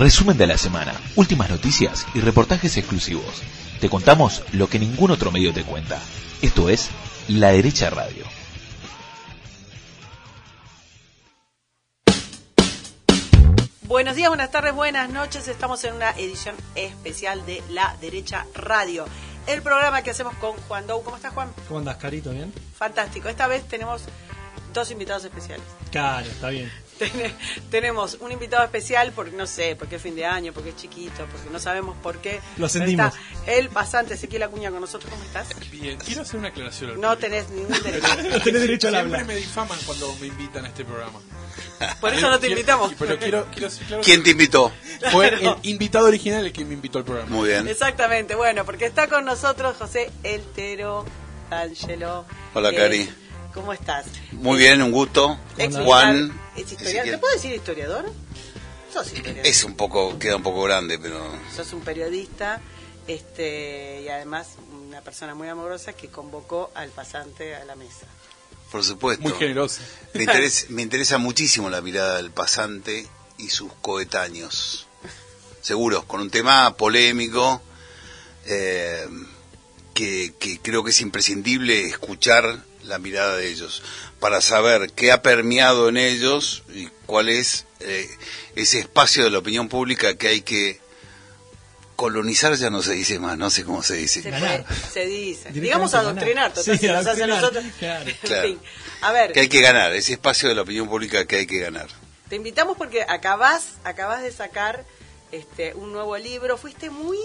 Resumen de la semana, últimas noticias y reportajes exclusivos. Te contamos lo que ningún otro medio te cuenta. Esto es La Derecha Radio. Buenos días, buenas tardes, buenas noches. Estamos en una edición especial de La Derecha Radio. El programa que hacemos con Juan Dou. ¿Cómo estás, Juan? ¿Cómo andas, Carito? ¿Bien? Fantástico. Esta vez tenemos dos invitados especiales. Claro, está bien. Ten- tenemos un invitado especial porque no sé, porque es fin de año, porque es chiquito, porque no sabemos por qué. Lo sentimos. Está el pasante Ezequiel Acuña con nosotros. ¿Cómo estás? Bien, quiero hacer una aclaración. al No público. tenés ningún derecho. No tenés derecho al Siempre habla. me difaman cuando me invitan a este programa. Por eso no te invitamos. Pero quiero, quiero ser claro ¿Quién te invitó? fue Claro. el invitado original el que me invitó al programa. Muy bien. Exactamente, bueno, porque está con nosotros José Eltero Angelo. Hola, Cari. ¿Cómo estás? Muy bien, un gusto. Ex Juan. ¿Es historiador? ¿Te puedo decir historiador? Sos historiador. Es un poco, queda un poco grande, pero Sos un periodista este, y además una persona muy amorosa que convocó al pasante a la mesa. por supuesto. Muy generoso. Me interesa, me interesa muchísimo la mirada del pasante y sus coetáneos. Seguro, con un tema polémico eh, que, que creo que es imprescindible escuchar la mirada de ellos para saber qué ha permeado en ellos y cuál es eh, ese espacio de la opinión pública que hay que colonizar ya no se dice más, no sé cómo se dice. Se, puede- se dice. Digamos adoctrinar, total, Sí, si nos hace nosotros. claro. En Claro. fin. A ver, Que hay que ganar, ese espacio de la opinión pública que hay que ganar. te invitamos porque acabás, acabás de sacar este, un nuevo libro. Fuiste muy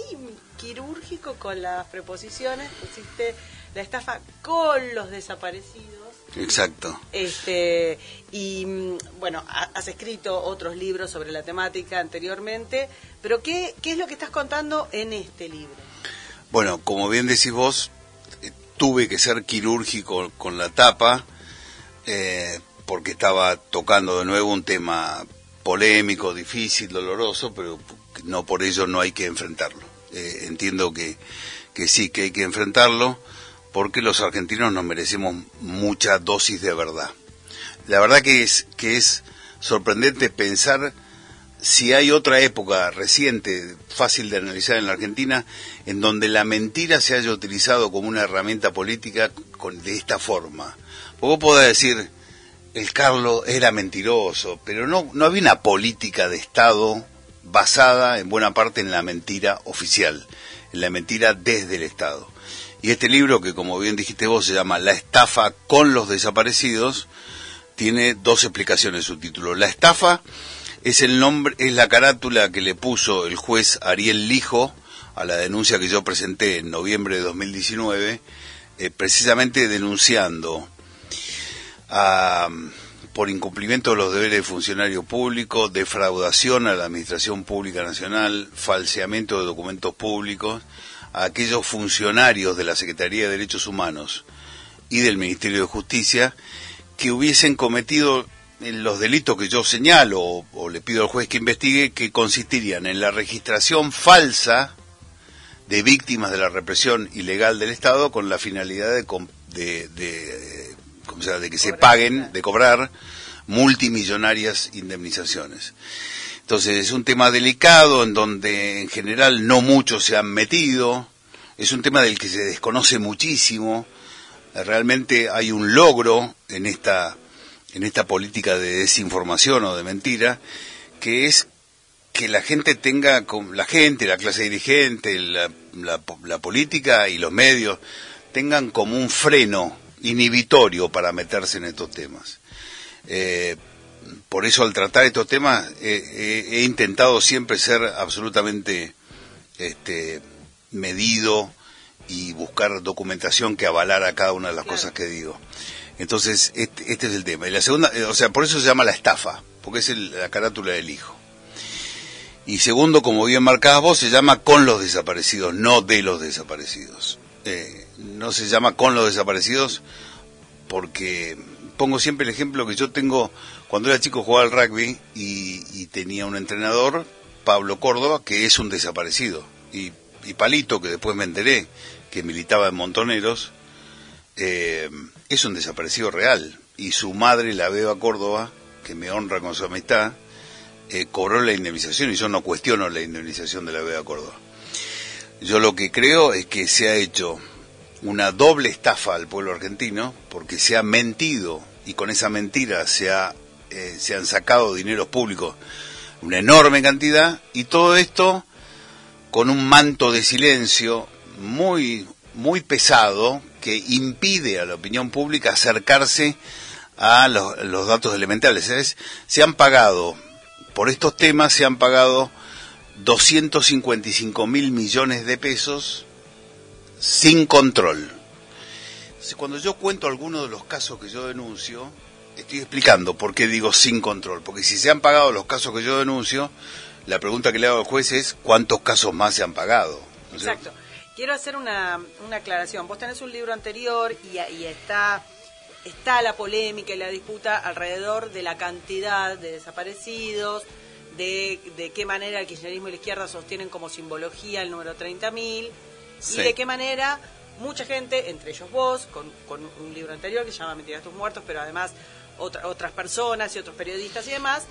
quirúrgico con las preposiciones. Pusiste la estafa con los desaparecidos. Exacto. Este, y mm, bueno, ha- has escrito otros libros sobre la temática anteriormente, pero ¿qué, qué es lo que estás contando en este libro? Bueno, como bien decís vos, eh, tuve que ser quirúrgico con la tapa eh, porque estaba tocando de nuevo un tema polémico, difícil, doloroso, pero no por ello no hay que enfrentarlo. Eh, entiendo que, que sí, que hay que enfrentarlo porque los argentinos nos merecemos mucha dosis de verdad. La verdad que es, que es sorprendente pensar si hay otra época reciente, fácil de analizar en la Argentina, en donde la mentira se haya utilizado como una herramienta política con, de esta forma. Vos podés decir, el Carlos era mentiroso, pero no, no había una política de Estado basada en buena parte en la mentira oficial, en la mentira desde el Estado. Y este libro, que como bien dijiste vos, se llama La estafa con los desaparecidos, tiene dos explicaciones su título. La estafa es el nombre, es la carátula que le puso el juez Ariel Lijo a la denuncia que yo presenté en noviembre de 2019, eh, precisamente denunciando a, por incumplimiento de los deberes de funcionario público, defraudación a la Administración Pública Nacional, falseamiento de documentos públicos, a aquellos funcionarios de la Secretaría de Derechos Humanos y del Ministerio de Justicia que hubiesen cometido eh, los delitos que yo señalo o, le pido al juez que investigue, que consistirían en la registración falsa de víctimas de la represión ilegal del Estado con la finalidad de, eh, ¿cómo se llama? de que se paguen, de cobrar multimillonarias indemnizaciones. Entonces es un tema delicado en donde en general no muchos se han metido, es un tema del que se desconoce muchísimo, realmente hay un logro en esta en esta política de desinformación o de mentira que es que la gente tenga la gente la clase dirigente la, la la política y los medios tengan como un freno inhibitorio para meterse en estos temas Eh, por eso al tratar estos temas eh, he intentado siempre ser absolutamente este medido y buscar documentación que avalara cada una de las Claro. cosas que digo. Entonces, este, este es el tema. Y la segunda, eh, o sea, por eso se llama la estafa, porque es el- la carátula del hijo. Y segundo, como bien marcabas vos, se llama con los desaparecidos, no de los desaparecidos. Eh, no se llama con los desaparecidos porque pongo siempre el ejemplo que yo tengo, cuando era chico jugaba al rugby y, tenía un entrenador, Pablo Córdoba, que es un desaparecido. Y, Palito, que después me enteré que militaba en Montoneros, eh, es un desaparecido real. Y su madre, la Beba Córdoba, que me honra con su amistad, eh, cobró la indemnización y yo no cuestiono la indemnización de la Vega Córdoba. Yo lo que creo es que se ha hecho una doble estafa al pueblo argentino porque se ha mentido y con esa mentira se, ha, eh, se han sacado dineros públicos una enorme cantidad y todo esto con un manto de silencio muy muy pesado que impide a la opinión pública acercarse a los, los datos elementales. Se han pagado, por estos temas se han pagado 255 mil millones de pesos sin control. Cuando yo cuento algunos de los casos que yo denuncio, estoy explicando por qué digo sin control. Porque si se han pagado los casos que yo denuncio, la pregunta que le hago al juez es cuántos casos más se han pagado. Exacto. Quiero hacer una, una aclaración. Vos tenés un libro anterior y, y está, está la polémica y la disputa alrededor de la cantidad de desaparecidos, de, de qué manera el kirchnerismo y la izquierda sostienen como simbología el número 30.000 Sí. y de qué manera mucha gente, entre ellos vos, con, con un libro anterior que se llama Mentiras tus muertos, pero además otra- otras personas y otros periodistas y demás,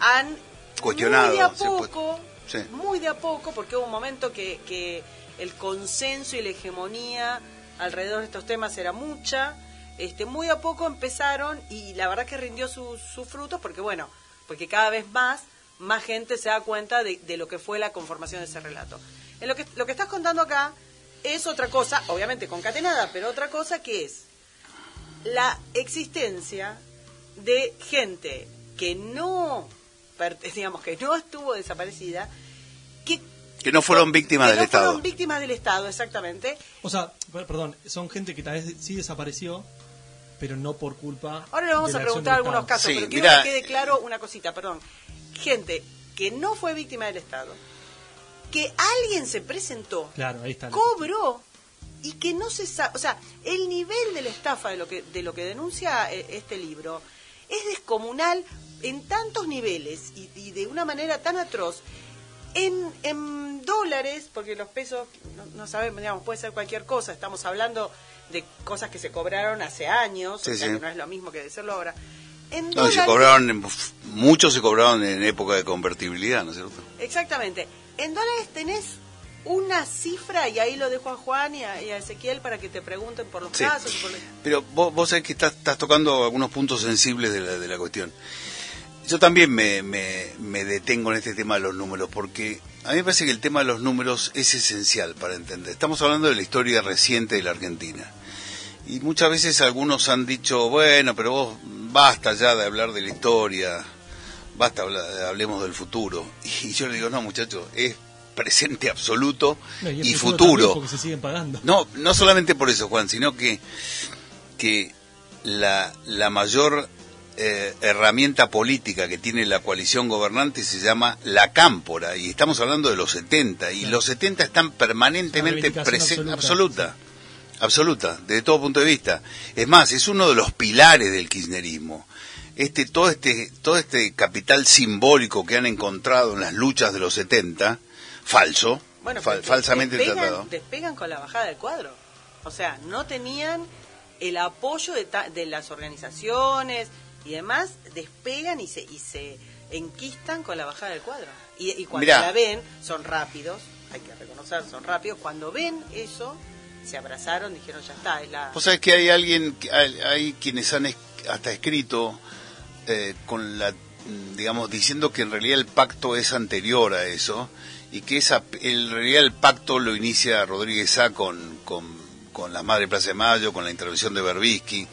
han Cuestionado, muy de a poco, sí. muy de a poco, porque hubo un momento que, que el consenso y la hegemonía alrededor de estos temas era mucha, este, muy a poco empezaron y la verdad que rindió sus sus frutos porque bueno, porque cada vez más más gente se da cuenta de, de lo que fue la conformación de ese relato. En lo que lo que estás contando acá es otra cosa, obviamente concatenada, pero otra cosa que es la existencia de gente que no digamos que no estuvo desaparecida que Que no fueron víctimas que del no Estado. fueron víctimas del Estado, exactamente. O sea, per- perdón, son gente que tal vez sí desapareció, pero no por culpa. Ahora le vamos de a preguntar algunos casos, Sí, pero quiero mirá, que quede claro una cosita, perdón. Gente que no fue víctima del Estado, que alguien se presentó, Claro, ahí está. cobró y que no se sabe, o sea, el nivel de la estafa de lo que de lo que denuncia eh, este libro es descomunal en tantos niveles y, y de una manera tan atroz. En, en dólares, porque los pesos, no, no sabemos, digamos, puede ser cualquier cosa, estamos hablando de cosas que se cobraron hace años, Sí, o sea sí. que no es lo mismo que decirlo ahora. En No, y se dólares- cobraron, muchos se cobraron en época de convertibilidad, ¿no es cierto? Exactamente. En dólares tenés una cifra y ahí lo dejo a Juan y a, y a Ezequiel para que te pregunten por los Sí. casos. por Pero vos, vos sabés que estás, estás tocando algunos puntos sensibles de la, de la cuestión. Yo también me, me, me detengo en este tema de los números, porque a mí me parece que el tema de los números es esencial para entender. Estamos hablando de la historia reciente de la Argentina. Y muchas veces algunos han dicho, bueno, pero vos basta ya de hablar de la historia, basta, hablemos del futuro. Y yo le digo, no muchachos, es presente absoluto No, y, futuro. Porque se siguen pagando. No, no solamente por eso, Juan, sino que, que la, la mayor eh, herramienta política que tiene la coalición gobernante se llama la cámpora, y estamos hablando de los 70, y Claro. los 70 están permanentemente presentes, absoluta. absoluta, absoluta, desde todo punto de vista. Es más, es uno de los pilares del kirchnerismo. Este, todo este, todo este capital simbólico que han encontrado en las luchas de los 70, falso, Bueno, fal- falsamente despegan, tratado. despegan con la bajada del cuadro. O sea, no tenían el apoyo de, ta- de las organizaciones y demás, despegan y se, y se enquistan con la bajada del cuadro. Y, y cuando Mirá. la ven, son rápidos, hay que reconocer, son rápidos. Cuando ven eso, se abrazaron, dijeron, ya está, es la... Vos sabés que hay alguien, hay, hay quienes han hasta escrito eh, con la, digamos, diciendo que en realidad el pacto es anterior a eso y que esa, en realidad el pacto lo inicia Rodríguez Sá con, con, con la Madre Plaza de Mayo, con la intervención de Berbisky.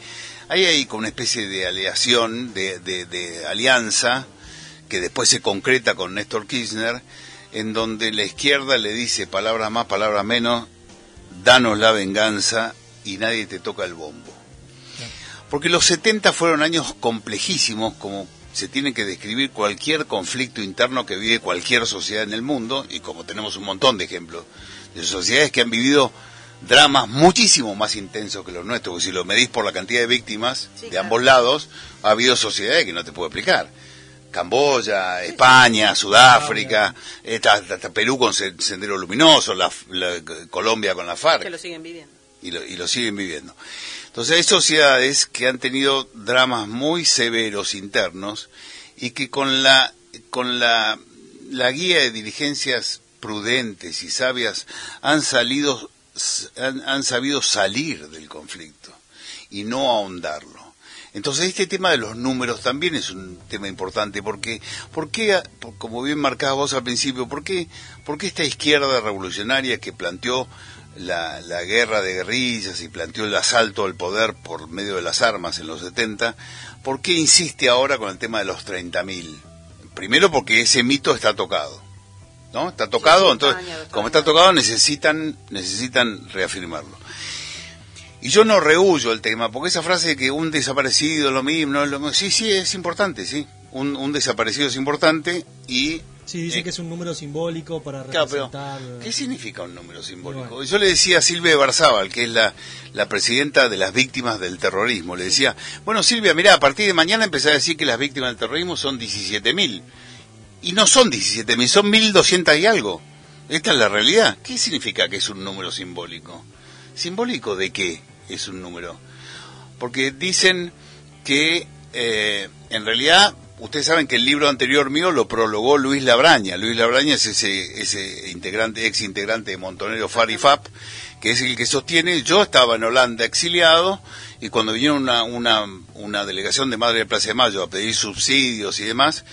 Ahí hay como una especie de aleación, de, de, de alianza, que después se concreta con Néstor Kirchner, en donde la izquierda le dice palabras más, palabras menos, danos la venganza y nadie te toca el bombo. Porque los 70 fueron años complejísimos, como se tiene que describir cualquier conflicto interno que vive cualquier sociedad en el mundo, y como tenemos un montón de ejemplos de sociedades que han vivido dramas muchísimo más intensos que los nuestros, porque si lo medís por la cantidad de víctimas Sí, de claro. ambos lados, ha habido sociedades que no te puedo explicar. Camboya, España, Sudáfrica, hasta, hasta Perú con Se- Sendero Luminoso, la, la- Colombia con la FARC que lo siguen viviendo. y lo, y lo siguen viviendo. Entonces hay sociedades que han tenido dramas muy severos internos y que con la con la, la guía de diligencias prudentes y sabias han salido han, han sabido salir del conflicto y no ahondarlo. Entonces este tema de los números también es un tema importante porque, ¿por qué, como bien marcabas vos al principio, ¿por qué, por qué esta izquierda revolucionaria que planteó la, la, guerra de guerrillas y planteó el asalto al poder por medio de las armas en los 70, ¿por qué insiste ahora con el tema de los 30.000? Primero porque ese mito está tocado. ¿No? Está tocado, entonces, como está tocado, necesitan, necesitan reafirmarlo. Y yo no rehuyo el tema, porque esa frase de que un desaparecido es lo mismo, no es lo mismo, sí, sí, es importante, sí. Un, un desaparecido es importante y... Sí, dice eh, que es un número simbólico para representar... Claro, pero, ¿Qué significa un número simbólico? Bueno. Yo le decía a Silvia Barzábal, que es la, la presidenta de las víctimas del terrorismo, le decía, bueno Silvia, mira, a partir de mañana empecé a decir que las víctimas del terrorismo son 17.000. Y no son 17.000, son 1.200 y algo. Esta es la realidad. ¿Qué significa que es un número simbólico? ¿Simbólico de qué? es un número. Porque dicen que eh, en realidad, ustedes saben que el libro anterior mío lo prologó Luis Labraña. Luis Labraña es ese, ese integrante, ex integrante de Montonero Farifap, que es el que sostiene, yo estaba en Holanda exiliado y cuando vinieron una, una, una delegación de Madre de Plaza de Mayo a pedir subsidios y demás,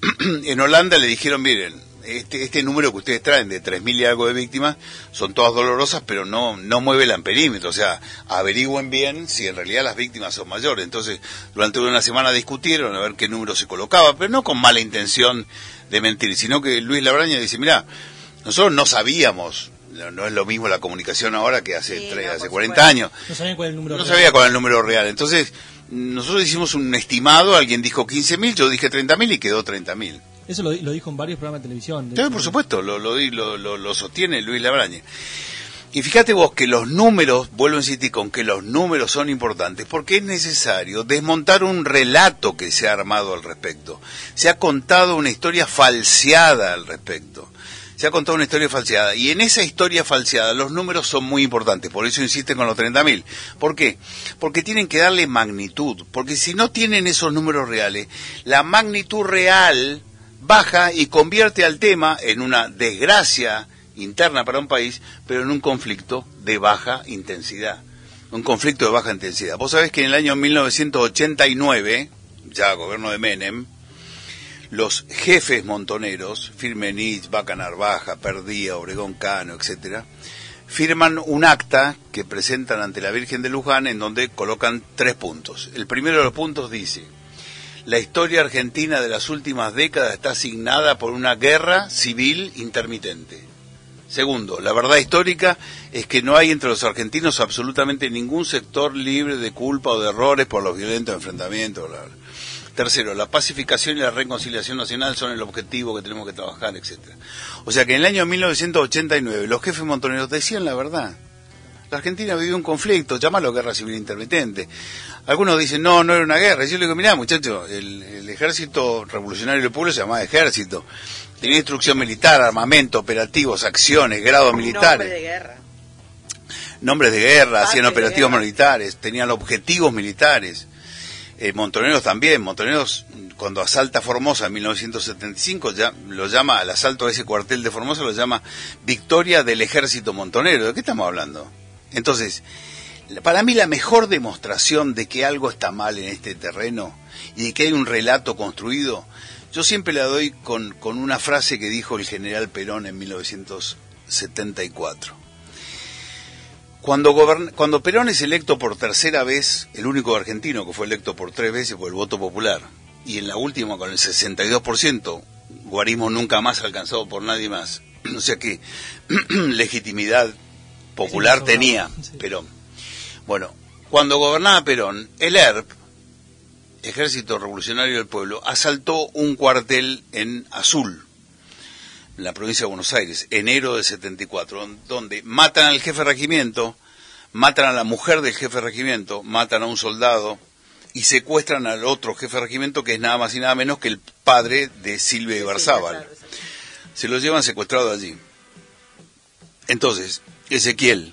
en Holanda le dijeron, miren, este, este número que ustedes traen de 3.000 y algo de víctimas son todas dolorosas, pero no, no mueve el amperímetro. O sea, averigüen bien si en realidad las víctimas son mayores. Entonces, durante una semana discutieron a ver qué número se colocaba, pero no con mala intención de mentir, sino que Luis Labraña dice, mira, nosotros no sabíamos no, es lo mismo la comunicación ahora que hace, sí, tres, no, hace 40 supuesto. años. No sabía cuál el número No real. sabía cuál el número real. Entonces, nosotros hicimos un estimado, alguien dijo 15.000, yo dije 30.000 y quedó 30.000. Eso lo, lo, dijo en varios programas de televisión. Sí, por supuesto, lo, lo, lo, lo sostiene Luis Labraña. Y fíjate vos que los números, vuelvo a insistir con que los números son importantes, porque es necesario desmontar un relato que se ha armado al respecto. Se ha contado una historia falseada al respecto. Se ha contado una historia falseada. Y en esa historia falseada los números son muy importantes. Por eso insisten con los 30.000. ¿Por qué? Porque tienen que darle magnitud. Porque si no tienen esos números reales, la magnitud real baja y convierte al tema en una desgracia interna para un país, pero en un conflicto de baja intensidad. Un conflicto de baja intensidad. Vos sabés que en el año 1989, ya gobierno de Menem, los jefes montoneros, Firmenich, Vaca Narvaja, Perdía, Obregón Cano, etcétera, firman un acta que presentan ante la Virgen de Luján en donde colocan tres puntos. El primero de los puntos dice, la historia argentina de las últimas décadas está asignada por una guerra civil intermitente. Segundo, la verdad histórica es que no hay entre los argentinos absolutamente ningún sector libre de culpa o de errores por los violentos enfrentamientos. Bla, bla. Tercero, la pacificación y la reconciliación nacional son el objetivo que tenemos que trabajar, etcétera. O sea que en el año 1989 los jefes montoneros decían la verdad. La Argentina vivió un conflicto, llámalo guerra civil intermitente. Algunos dicen, no, no era una guerra. Y yo le digo, mirá, muchachos, el, el, ejército revolucionario del pueblo se llamaba ejército. Tenía instrucción militar, armamento, operativos, acciones, grados militares. Nombre de guerra. Nombres de guerra, Parte hacían operativos guerra. militares, tenían objetivos militares. Eh, Montoneros también, Montoneros cuando asalta Formosa en 1975 ya lo llama al asalto a ese cuartel de Formosa lo llama victoria del ejército montonero. ¿De qué estamos hablando? Entonces, para mí la mejor demostración de que algo está mal en este terreno y de que hay un relato construido, yo siempre la doy con, una frase que dijo el general Perón en 1974. Cuando, cuando Perón es electo por tercera vez, el único argentino que fue electo por tres veces por el voto popular, y en la última con el 62%, guarismo nunca más alcanzado por nadie más. O sea que legitimidad popular Sí, tenía sí. Perón. Bueno, cuando gobernaba Perón, el ERP, Ejército Revolucionario del Pueblo, asaltó un cuartel en Azul, en la provincia de Buenos Aires, enero de 74, donde matan al jefe de regimiento, matan a la mujer del jefe de regimiento, matan a un soldado y secuestran al otro jefe de regimiento que es nada más y nada menos que el padre de Silvia Ibarzábal. Se los llevan secuestrado allí. Entonces, Ezequiel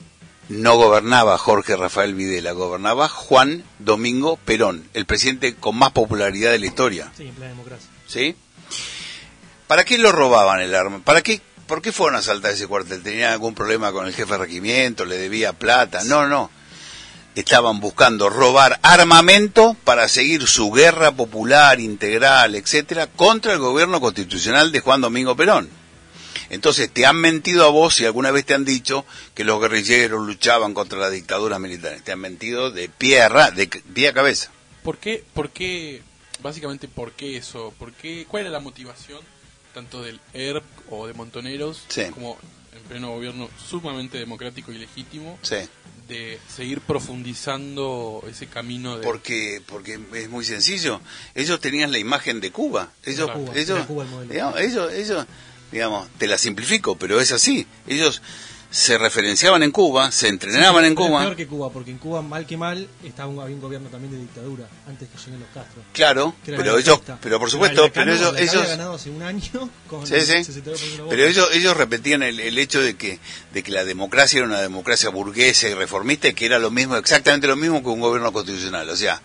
no gobernaba Jorge Rafael Videla, gobernaba Juan Domingo Perón, el presidente con más popularidad de la historia. Sí, en plena democracia. ¿sí? ¿Para qué lo robaban el arma? ¿Para qué? ¿Por qué fueron a asaltar ese cuartel? ¿Tenían algún problema con el jefe de regimiento? ¿Le debía plata? No, no. Estaban buscando robar armamento para seguir su guerra popular, integral, etcétera, contra el gobierno constitucional de Juan Domingo Perón. Entonces te han mentido a vos si alguna vez te han dicho que los guerrilleros luchaban contra la dictadura militar. Te han mentido de pie a, ra- de pie a cabeza. ¿Por qué, por qué, básicamente, por qué eso? ¿Por qué, ¿Cuál era la motivación tanto del ERP o de Montoneros Sí. como en pleno gobierno sumamente democrático y legítimo Sí. de seguir profundizando ese camino de... Porque, porque es muy sencillo. Ellos tenían la imagen de Cuba. Ellos, Era Cuba, ellos, era Cuba el modelo. digamos, ellos, ellos, digamos, te la simplifico, pero es así. Ellos se referenciaban en Cuba, se entrenaban en Cuba. peor que Cuba, porque en Cuba, mal que mal, estaba un, había un gobierno también de dictadura, antes que lleguen los Castro. Claro, pero ellos, pero por supuesto, pero ellos, ellos, ganado hace un año con Sí, sí. el 62% de los Pero ellos, ellos repetían el, el hecho de que, de que la democracia era una democracia burguesa y reformista y que era lo mismo, exactamente lo mismo que un gobierno constitucional. O sea,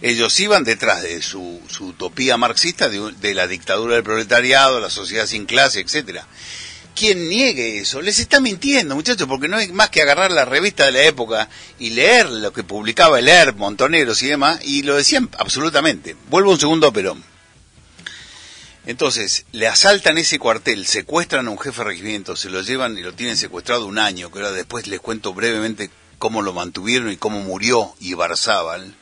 ellos iban detrás de su, su utopía marxista de, de la dictadura del proletariado, la sociedad sin clase, etcétera. Quien niegue eso les está mintiendo, muchachos, porque no hay más que agarrar la revista de la época y leer lo que publicaba el ERP, Montoneros y demás, y lo decían absolutamente. Vuelvo un segundo a Perón. Entonces, le asaltan ese cuartel, secuestran a un jefe de regimiento, se lo llevan y lo tienen secuestrado un año, que ahora después les cuento brevemente cómo lo mantuvieron y cómo murió Ibarzábal.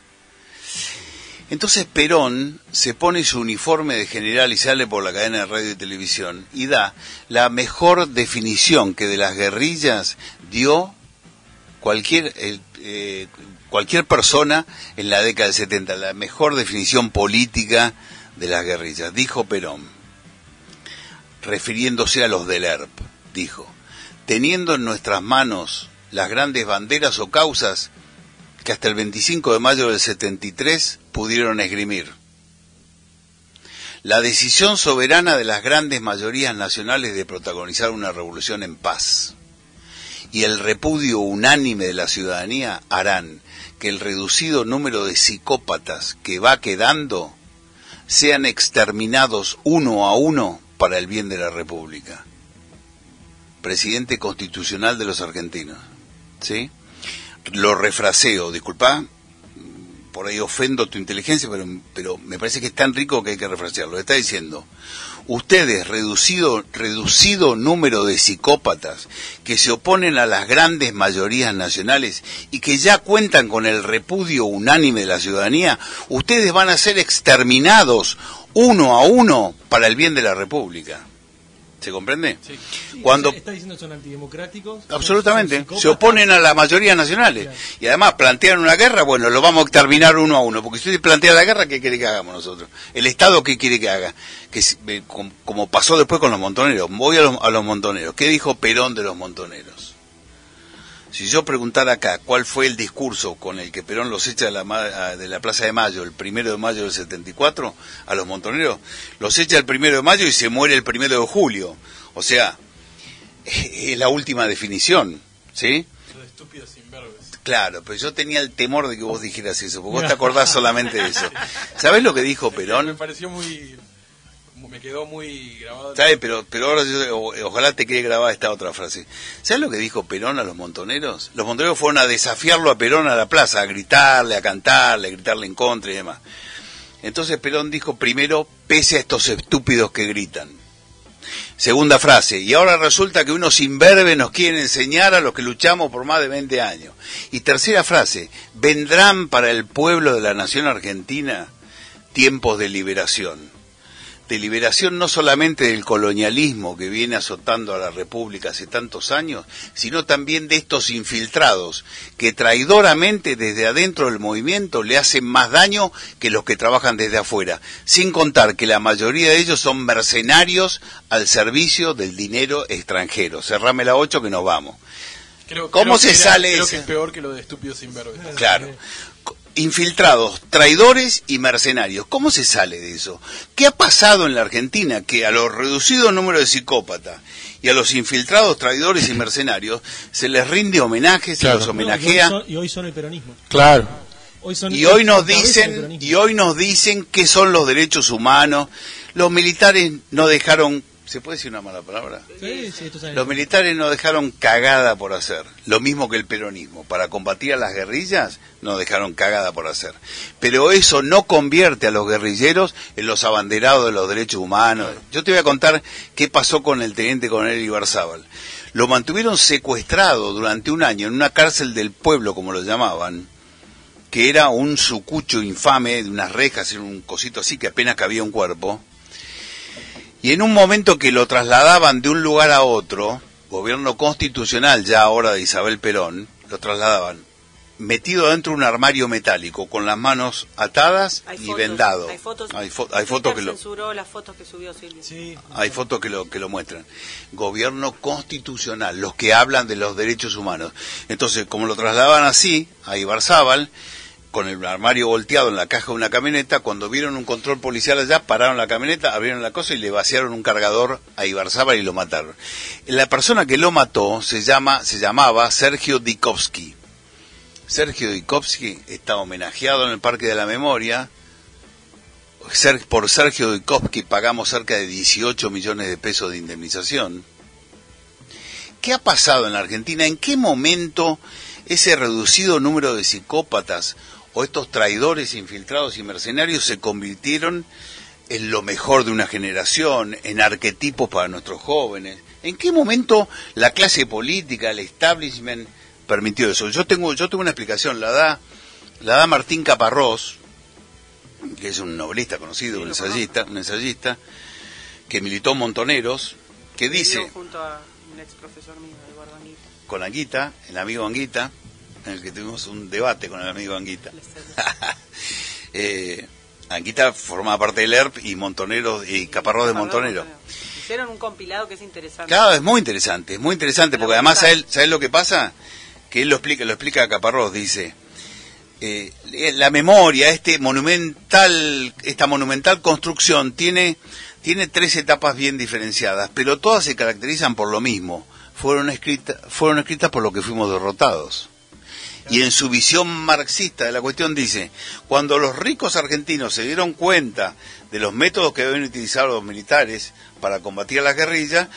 Entonces Perón se pone su uniforme de general y sale por la cadena de radio y televisión y da la mejor definición que de las guerrillas dio cualquier eh, cualquier persona en la década del 70, la mejor definición política de las guerrillas. Dijo Perón, refiriéndose a los del ERP, dijo, teniendo en nuestras manos las grandes banderas o causas que hasta el 25 de mayo del 73 pudieron esgrimir. La decisión soberana de las grandes mayorías nacionales de protagonizar una revolución en paz y el repudio unánime de la ciudadanía harán que el reducido número de psicópatas que va quedando sean exterminados uno a uno para el bien de la República. Presidente constitucional de los argentinos. ¿Sí? Lo refraseo, disculpa, por ahí ofendo tu inteligencia, pero, pero me parece que es tan rico que hay que refrasearlo. Está diciendo, ustedes, reducido, reducido número de psicópatas que se oponen a las grandes mayorías nacionales y que ya cuentan con el repudio unánime de la ciudadanía, ustedes van a ser exterminados uno a uno para el bien de la República. ¿Se comprende? Sí. Sí, Cuando Está diciendo que son antidemocráticos. Absolutamente. son. Se oponen a las mayorías nacionales. Claro. Y además plantean una guerra, bueno, lo vamos a exterminar uno a uno. Porque si usted plantea la guerra, ¿qué quiere que hagamos nosotros? El Estado, ¿qué quiere que haga? Que si- eh, com- como pasó después con los montoneros. Voy a los, a los montoneros. ¿Qué dijo Perón de los montoneros? Si yo preguntara acá cuál fue el discurso con el que Perón los echa de la, de la Plaza de Mayo el primero de mayo del 74 a los montoneros, los echa el primero de mayo y se muere el primero de julio. O sea, es la última definición, ¿sí? Los estúpidos imberbes. Claro, pero yo tenía el temor de que vos dijeras eso, porque vos te acordás solamente de eso. ¿Sabés lo que dijo Me Perón? pareció muy... Me quedó muy grabado. ¿Sabes? Pero, pero ahora yo- ojalá te quede grabada esta otra frase. ¿Sabes lo que dijo Perón a los montoneros? Los montoneros fueron a desafiarlo a Perón a la plaza, a gritarle, a cantarle, a gritarle en contra y demás. Entonces Perón dijo primero, pese a estos estúpidos que gritan. Segunda frase, y ahora resulta que unos imberbes nos quieren enseñar a los que luchamos por más de 20 años. Y tercera frase, vendrán para el pueblo de la nación argentina tiempos de liberación. De liberación no solamente del colonialismo que viene azotando a la República hace tantos años, sino también de estos infiltrados que traidoramente desde adentro del movimiento le hacen más daño que los que trabajan desde afuera, sin contar que la mayoría de ellos son mercenarios al servicio del dinero extranjero. Cerrame la 8 que nos vamos. Creo- ¿Cómo creo se que era- sale Creo que es peor que lo de estúpidos. Claro. Infiltrados, traidores y mercenarios. ¿Cómo se sale de eso? ¿Qué ha pasado en la Argentina? Que a los reducidos números de psicópatas y a los infiltrados, traidores y mercenarios se les rinde homenaje, se Claro. los No, y hoy homenajea. son- y hoy son el peronismo. Claro. Hoy son y hoy nos dicen y hoy nos dicen qué son los derechos humanos. Los militares no dejaron, ¿se puede decir una mala palabra? Sí, sí. Los militares no dejaron cagada por hacer, lo mismo que el peronismo. Para combatir a las guerrillas no dejaron cagada por hacer. Pero eso no convierte a los guerrilleros en los abanderados de los derechos humanos. Yo te voy a contar qué pasó con el teniente coronel Ibarzábal. Lo mantuvieron secuestrado durante un año en una cárcel del pueblo, como lo llamaban, que era un sucucho infame de unas rejas, en un cosito así que apenas cabía un cuerpo. Y en un momento que lo trasladaban de un lugar a otro, gobierno constitucional ya ahora de Isabel Perón, lo trasladaban metido dentro de un armario metálico, con las manos atadas Hay y fotos, vendado. Hay fotos. Hay, fo- hay fotos que lo, censuró las fotos que subió Silvia. Sí. hay fotos que lo, que lo muestran. Gobierno constitucional, los que hablan de los derechos humanos. Entonces, como lo trasladaban así, a Ibarzábal, con el armario volteado en la caja de una camioneta, cuando vieron un control policial allá, pararon la camioneta, abrieron la cosa y le vaciaron un cargador a Ibarzábal y lo mataron. La persona que lo mató se llama, se llamaba Sergio Dikovsky. Sergio Dikovsky está homenajeado en el Parque de la Memoria. Por Sergio Dikovsky pagamos cerca de 18 millones de pesos de indemnización. ¿Qué ha pasado en la Argentina? ¿En qué momento ese reducido número de psicópatas o estos traidores infiltrados y mercenarios se convirtieron en lo mejor de una generación, en arquetipos para nuestros jóvenes? ¿En qué momento la clase política, el establishment permitió eso? Yo tengo, yo tengo una explicación, la da, la da Martín Caparrós, que es un novelista conocido, Sí, un ensayista, un ensayista, que militó en Montoneros, que dice, junto a un ex profesor mío, Eduardo Anguita. con Anguita, el amigo Anguita, en el que tuvimos un debate con el amigo Anguita. eh, Anguita formaba parte del ERP y Montoneros y Caparrós de Montonero. Hicieron un compilado que es interesante. Claro, es muy interesante, es muy interesante, porque además él, ¿sabes lo que pasa? Que él lo explica, lo explica a Caparrós, dice, eh, la memoria, este monumental, esta monumental construcción tiene, tiene tres etapas bien diferenciadas, pero todas se caracterizan por lo mismo. Fueron escritas, fueron escritas por lo que fuimos derrotados. Y en su visión marxista de la cuestión dice, cuando los ricos argentinos se dieron cuenta de los métodos que deben utilizar los militares para combatir a la guerrilla,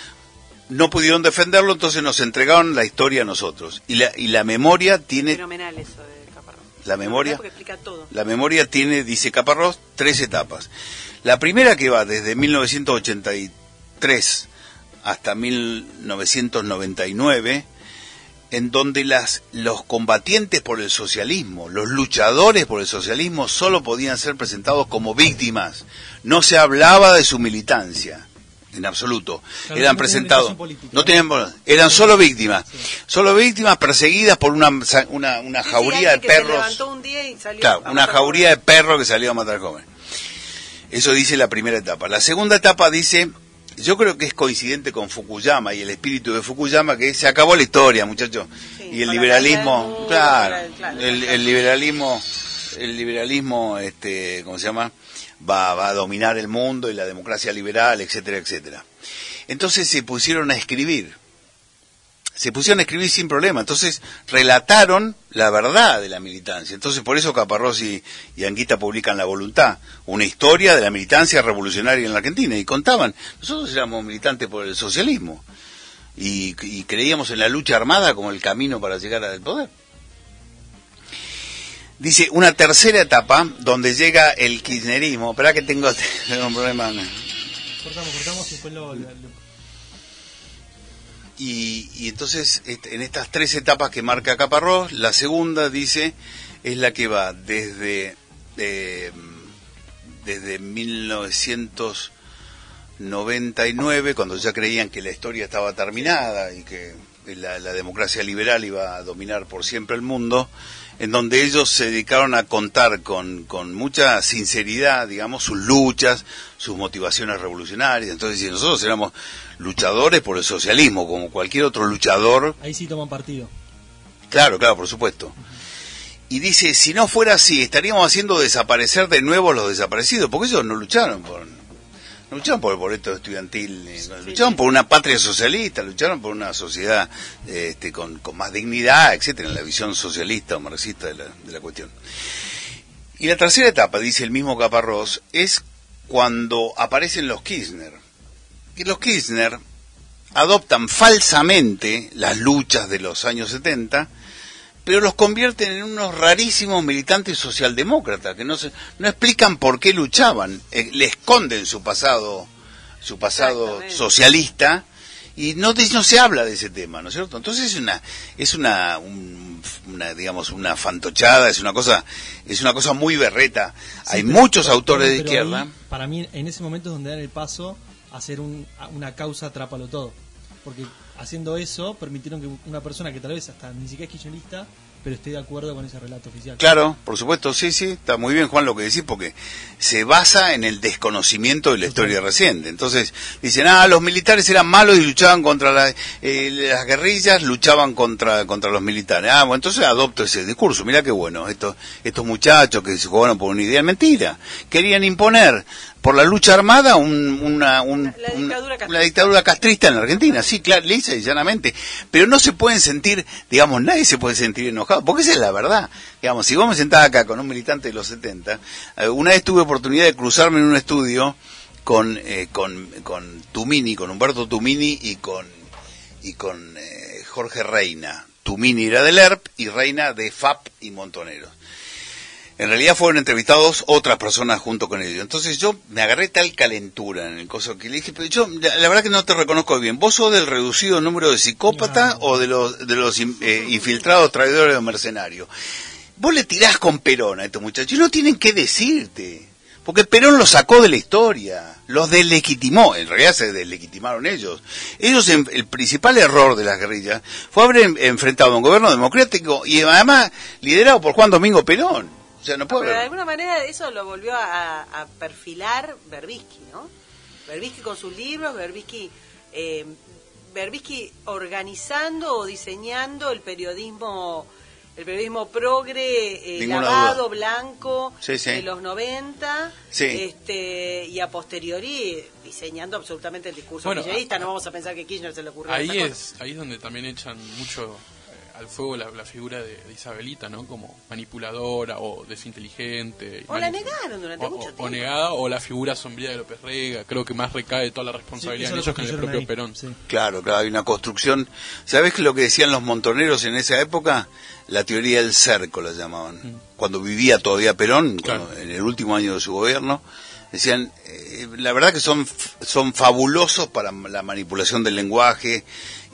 no pudieron defenderlo, entonces nos entregaron la historia a nosotros. Y la, y la memoria tiene, Fenomenal eso de Caparrós. La memoria- Porque explica todo. la memoria tiene, dice Caparrós, tres etapas. La primera que va desde 1983 hasta 1999, en donde las, los combatientes por el socialismo, los luchadores por el socialismo, solo podían ser presentados como víctimas. No se hablaba de su militancia, en absoluto. Claro, eran no presentados, política. no tenían, eran solo víctimas, solo víctimas perseguidas por una, una, una Sí, sí, jauría de perros. levantó un día y salió Claro, una jauría de perros que salió a matar jóvenes. Eso dice la primera etapa. La segunda etapa dice, yo creo que es coincidente con Fukuyama y el espíritu de Fukuyama, que se acabó la historia, muchachos. Sí, y el liberalismo, claro, el, el liberalismo, el liberalismo, este, ¿cómo se llama? Va, va a dominar el mundo y la democracia liberal, etcétera, etcétera. Entonces se pusieron a escribir se pusieron a escribir sin problema. Entonces relataron la verdad de la militancia. Entonces por eso Caparrós y, Anguita publican La Voluntad, una historia de la militancia revolucionaria en la Argentina. Y contaban, nosotros éramos militantes por el socialismo y, creíamos en la lucha armada como el camino para llegar al poder. Dice, una tercera etapa donde llega el kirchnerismo. Espera que tengo, tengo un problema. Cortamos, cortamos y después lo- Y, y entonces, en estas tres etapas que marca Caparrós, la segunda, dice, es la que va desde, eh, desde 1999, cuando ya creían que la historia estaba terminada y que la, la democracia liberal iba a dominar por siempre el mundo, en donde ellos se dedicaron a contar con, con mucha sinceridad, digamos, sus luchas, sus motivaciones revolucionarias. Entonces, si nosotros éramos luchadores por el socialismo, como cualquier otro luchador, Ahí sí toman partido. claro, claro, por supuesto. Y dice, si no fuera así, estaríamos haciendo desaparecer de nuevo los desaparecidos, porque ellos no lucharon por, no lucharon por el boleto estudiantil, eh, no, lucharon por una patria socialista, lucharon por una sociedad este, con, con más dignidad, etcétera, en la visión socialista o marxista de la, de la cuestión. Y la tercera etapa, dice el mismo Caparrós, es cuando aparecen los Kirchner. Y los Kirchner adoptan falsamente las luchas de los años 70, pero los convierten en unos rarísimos militantes socialdemócratas que no se, no explican por qué luchaban, eh, le esconden su pasado su pasado socialista y no, no se habla de ese tema, ¿no es cierto? Entonces es una es una, un- una digamos una fantochada, es una cosa es una cosa muy berreta. Hay pero- muchos autores de izquierda. ahí, para mí, en ese momento es donde dan el paso a hacer un- a una causa atrápalo todo. Porque haciendo eso, permitieron que una persona que tal vez hasta ni siquiera es kirchnerista, pero esté de acuerdo con ese relato oficial. Claro, por supuesto, sí, sí, está muy bien Juan lo que decís porque se basa en el desconocimiento de la historia reciente. Entonces dicen, ah, los militares eran malos y luchaban contra la- eh, las guerrillas, luchaban contra contra los militares. Ah, bueno, entonces adopto ese discurso. Mira qué bueno, estos estos muchachos que se jugaron por una idea mentira, querían imponer por la lucha armada un- una, un- La- la una- dictadura castrista. dictadura en la Argentina, sí, claro, lisa y llanamente. Pero no se pueden sentir, digamos, nadie se puede sentir enojado, porque esa es la verdad. Digamos, si vos me sentás acá con un militante de los 70, eh, una vez tuve oportunidad de cruzarme en un estudio con, eh, con, con Tumini, con Humberto Tumini y con, y con eh, Jorge Reina. Tumini era del ERP y Reina de FAP y Montoneros. En realidad fueron entrevistados otras personas junto con ellos. Entonces yo me agarré tal calentura en el coso que le dije, pero yo la, la verdad que no te reconozco bien. ¿Vos sos del reducido número de psicópatas No. o de los, de los eh, infiltrados traidores o mercenarios? Vos le tirás con Perón a estos muchachos y no tienen que decirte. Porque Perón los sacó de la historia, los delegitimó, en realidad se delegitimaron ellos. Ellos, en- el principal error de las guerrillas fue haber en- enfrentado a un gobierno democrático y además liderado por Juan Domingo Perón. Sea, no puede Pero de alguna manera eso lo volvió a, a perfilar Berbisky, ¿no? Berbisky con sus libros, Berbisky, eh, Berbisky organizando o diseñando el periodismo el periodismo progre, eh, lavado, duda. blanco, Sí, sí. de los 90, Sí. este, y a posteriori diseñando absolutamente el discurso Bueno, kirchnerista. No vamos a pensar que Kirchner se le ocurrió Ahí esa cosa. es, ahí es donde también echan mucho al fuego la, la figura de, de Isabelita, ¿no? Como manipuladora o desinteligente. O la negaron durante o- mucho o- tiempo. O negada, o la figura sombría de López Rega. Creo que más recae toda la responsabilidad Sí, en ellos que en el propio Perón. sí. Claro, claro, hay una construcción. ¿Sabés lo que decían los montoneros en esa época? La teoría del cerco la llamaban. Cuando vivía todavía Perón, Claro. cuando- en el último año de su gobierno, decían, eh, la verdad que son, son fabulosos para la manipulación del lenguaje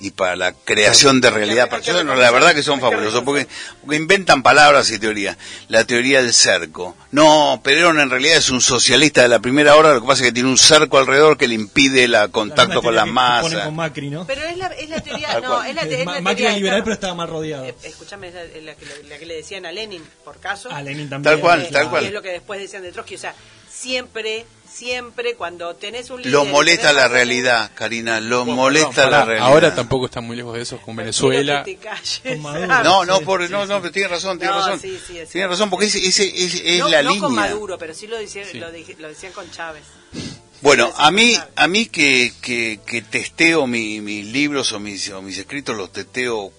y para la creación de realidad. Para reconocer, la verdad que son fabulosos, porque, porque inventan palabras y teorías. La teoría del cerco. No, Perón en realidad es un socialista de la primera hora, lo que pasa es que tiene un cerco alrededor que le impide el contacto con masas. ponen con Macri, ¿no? Pero es la, es la teoría, no, es la, Eh, es la teoría liberal, pero estaba mal rodeado. Eh, escúchame, es la, la que, la que le decían a Lenin, por caso. A Lenin también. Tal cual, Eh, tal y cual. es lo que después decían de Trotsky. O sea, siempre, siempre cuando tenés un líder... Los y molesta la realidad, Karina, los Bueno, molesta perdón, la realidad. Ahora tampoco están muy lejos de eso con Venezuela. Que te calles. Con Maduro. No, no, por, sí, no, sí. no, pero tiene razón, tiene No, razón. sí, sí, es tiene razón, porque ese, ese- ese es no, la no línea. con Maduro, pero sí lo decían, Sí. Lo, dije- lo decían con Chávez. Bueno, a mí, a mí que, que, que testeo mi- mis libros o mis, o mis escritos, los testeo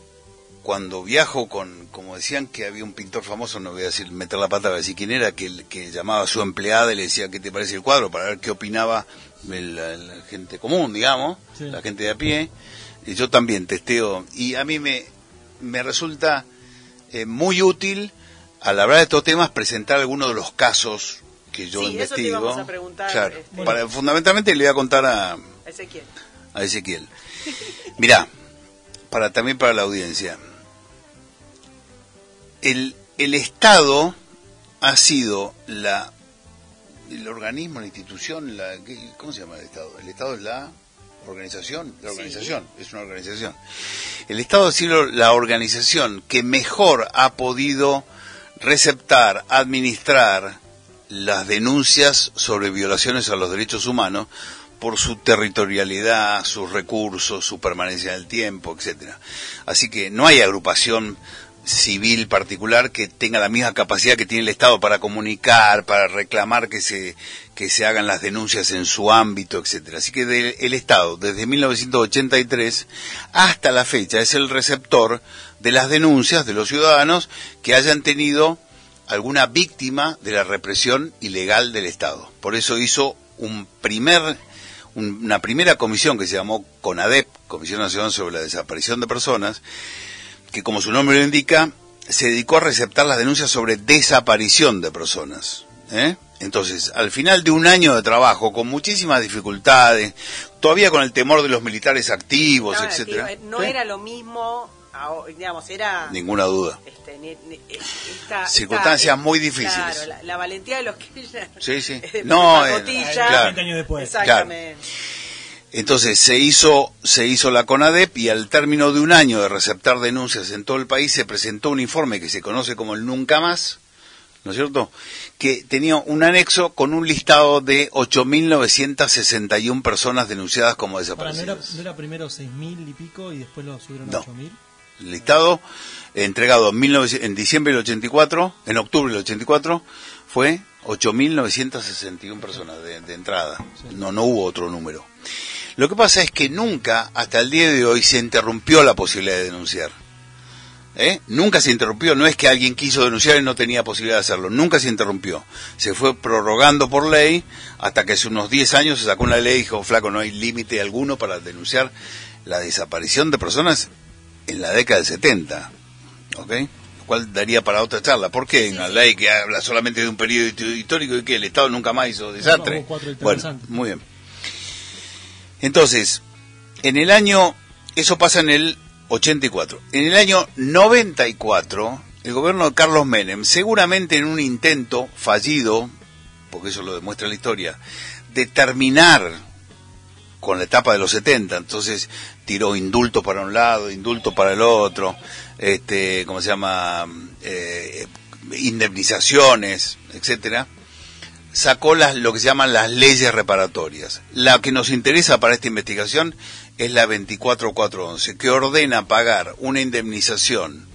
cuando viajo con, como decían que había un pintor famoso, no voy a decir meter la pata, voy a decir quién era, que, que llamaba a su empleada y le decía qué te parece el cuadro, para ver qué opinaba el- la, gente común, digamos, Sí. la gente de a pie. Y yo también testeo, y a mí me, me resulta eh, muy útil al hablar de estos temas presentar algunos de los casos que yo Sí, eso te investigo. a preguntar, Claro, este. para- fundamentalmente le voy a contar a, Ezequiel. a Ezequiel. Mirá, para, también para la audiencia. El, el Estado ha sido la el organismo, la institución, la, ¿qué- ¿cómo se llama el Estado? El Estado es la organización, la Sí. organización, es una organización. El Estado ha sido la organización que mejor ha podido receptar, administrar las denuncias sobre violaciones a los derechos humanos por su territorialidad, sus recursos, su permanencia en el tiempo, etcétera. Así que no hay agrupación civil particular que tenga la misma capacidad que tiene el Estado para comunicar, para reclamar que se que se hagan las denuncias en su ámbito, etcétera. Así que el Estado desde 1983 hasta la fecha es el receptor de las denuncias de los ciudadanos que hayan tenido alguna víctima de la represión ilegal del Estado. Por eso hizo un primer, un- una primera comisión que se llamó CONADEP, Comisión Nacional sobre la Desaparición de Personas, que como su nombre lo indica, se dedicó a receptar las denuncias sobre desaparición de personas. ¿eh? Entonces, al final de un año de trabajo, con muchísimas dificultades, todavía con el temor de los militares activos, Estaban etcétera, activos, No ¿sí? era lo mismo, digamos, era... ninguna duda. este, ne- ne- esta- Circunstancias esta- muy difíciles. Claro, la, la valentía de los Kirchner. Sí, sí. No, eh, claro. 20 años después. Exactamente. Entonces se hizo, se hizo la CONADEP y al término de un año de receptar denuncias en todo el país se presentó un informe que se conoce como el Nunca Más, ¿no es cierto? Que tenía un anexo con un listado de 8.961 personas denunciadas como Ahora, ¿no, era, desaparecidas. ¿No era primero 6.000 y pico y después lo subieron No. a 8.000? listado entregado en, 19 en diciembre del 84, en octubre del 84, fue 8.961 personas de, de entrada. No, no hubo otro número. Lo que pasa es que nunca, hasta el día de hoy, se interrumpió la posibilidad de denunciar. ¿Eh? Nunca se interrumpió, no es que alguien quiso denunciar y no tenía posibilidad de hacerlo, nunca se interrumpió. Se fue prorrogando por ley hasta que hace unos 10 años se sacó una ley y dijo, flaco, no hay límite alguno para denunciar la desaparición de personas en la década del 70. ¿Ok? Lo cual daría para otra charla. ¿Por qué una ley que habla solamente de un periodo hist- histórico y que el Estado nunca más hizo desastre? Bueno, muy bien. Entonces, en el año, eso pasa en el 84. En el año 94, el gobierno de Carlos Menem, seguramente en un intento fallido, porque eso lo demuestra la historia, de terminar con la etapa de los 70, entonces tiró indulto para un lado, indulto para el otro, este, ¿cómo se llama? Eh, indemnizaciones, etcétera sacó las, lo que se llaman las leyes reparatorias. La que nos interesa para esta investigación es la 24411, que ordena pagar una indemnización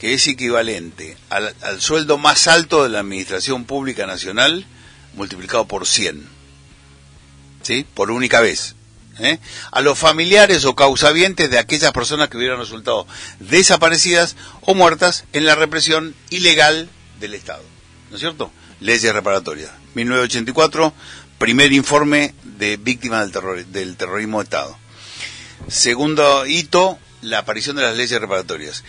que es equivalente al, sueldo más alto de la Administración Pública Nacional multiplicado por 100. ¿Sí? Por única vez. ¿eh? A los familiares o causavientes de aquellas personas que hubieran resultado desaparecidas o muertas en la represión ilegal del Estado. ¿No es cierto? Leyes reparatorias. 1984, primer informe de víctimas del, terror, del terrorismo de Estado. Segundo hito, la aparición de las leyes reparatorias.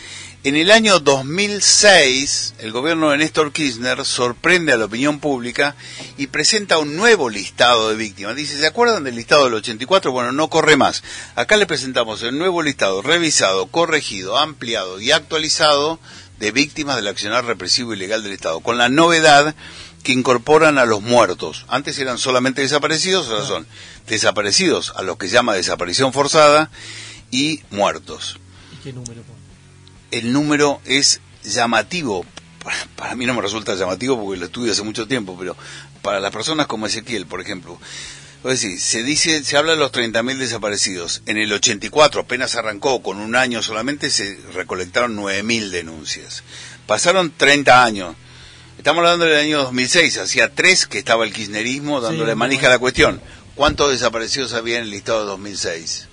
En el año 2006, el gobierno de Néstor Kirchner sorprende a la opinión pública y presenta un nuevo listado de víctimas. Dice, ¿se acuerdan del listado del 84? Bueno, no corre más. Acá le presentamos el nuevo listado revisado, corregido, ampliado y actualizado de víctimas del accionar represivo ilegal del Estado, con la novedad que incorporan a los muertos. Antes eran solamente desaparecidos, ahora son desaparecidos, a los que llama desaparición forzada, y muertos. ¿Y qué número? El número es llamativo. Para, para mí no me resulta llamativo porque lo estudio hace mucho tiempo, pero para las personas como Ezequiel, por ejemplo, es decir, se dice, se habla de los 30.000 desaparecidos. En el 84, apenas arrancó, con un año solamente, se recolectaron 9.000 denuncias. Pasaron 30 años. Estamos hablando del año 2006, hacía tres que estaba el kirchnerismo dándole Sí, manija a la cuestión. ¿Cuántos desaparecidos había en el listado de 2006?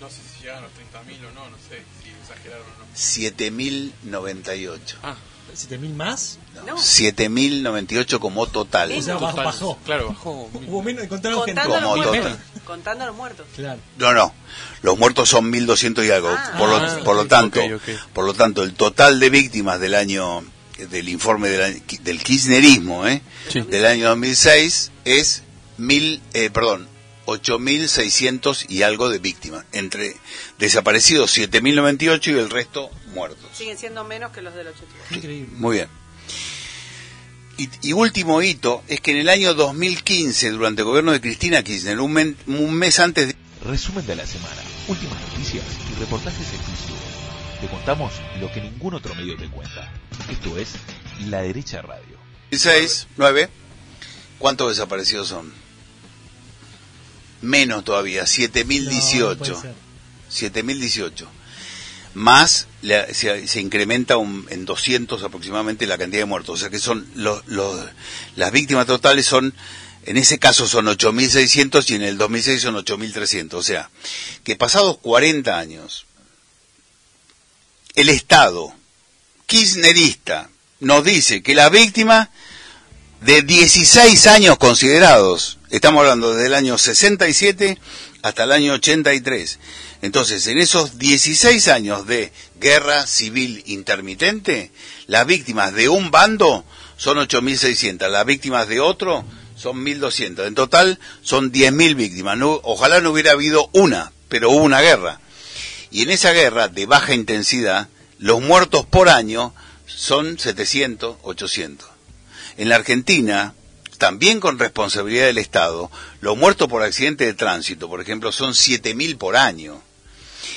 No sé si llegaron a los 30.000 o no, no sé si exageraron o no. 7.098. Ah, ¿7.000 más? No. 7.098 como total. O sea, bajó. total. bajó. Claro, bajó. Hubo menos, encontraron gente. Contando los Como muertos. total. Contando a los muertos. Claro. No, no. Los muertos son 1.200 y algo. Ah. por, lo, Ah, por lo tanto, por lo tanto, el total de víctimas del año del informe del, año- del kirchnerismo, ¿eh? Sí. del año 2006 es mil, eh, perdón, 8.600 y algo de víctimas, entre desaparecidos 7.098 y el resto muertos. Siguen siendo menos que los del 84. Increíble. Muy bien. Y, y último hito es que en el año 2015, durante el gobierno de Cristina Kirchner, un, men- un mes antes de Resumen de la semana, últimas noticias y reportajes exclusivos. Te contamos lo que ningún otro medio te cuenta. Esto es La Derecha Radio. 16, 9, ¿cuántos desaparecidos son? Menos todavía, No, 7.018. puede ser. 7.018. Más la- se, se incrementa un- en 200 aproximadamente la cantidad de muertos. O sea que son los, los- las víctimas totales son, en ese caso son 8.600 y en el 2006 son 8.300. O sea, que pasados 40 años, el Estado kirchnerista, nos dice que la víctima de 16 años considerados, estamos hablando desde el año 67 hasta el año 83. Entonces, en esos 16 años de guerra civil intermitente, las víctimas de un bando son 8.600, las víctimas de otro son 1.200. En total son 10.000 víctimas. No, ojalá no hubiera habido una, pero hubo una guerra. Y en esa guerra de baja intensidad, los muertos por año son 700, 800. En la Argentina, también con responsabilidad del Estado, los muertos por accidente de tránsito, por ejemplo, son 7.000 por año.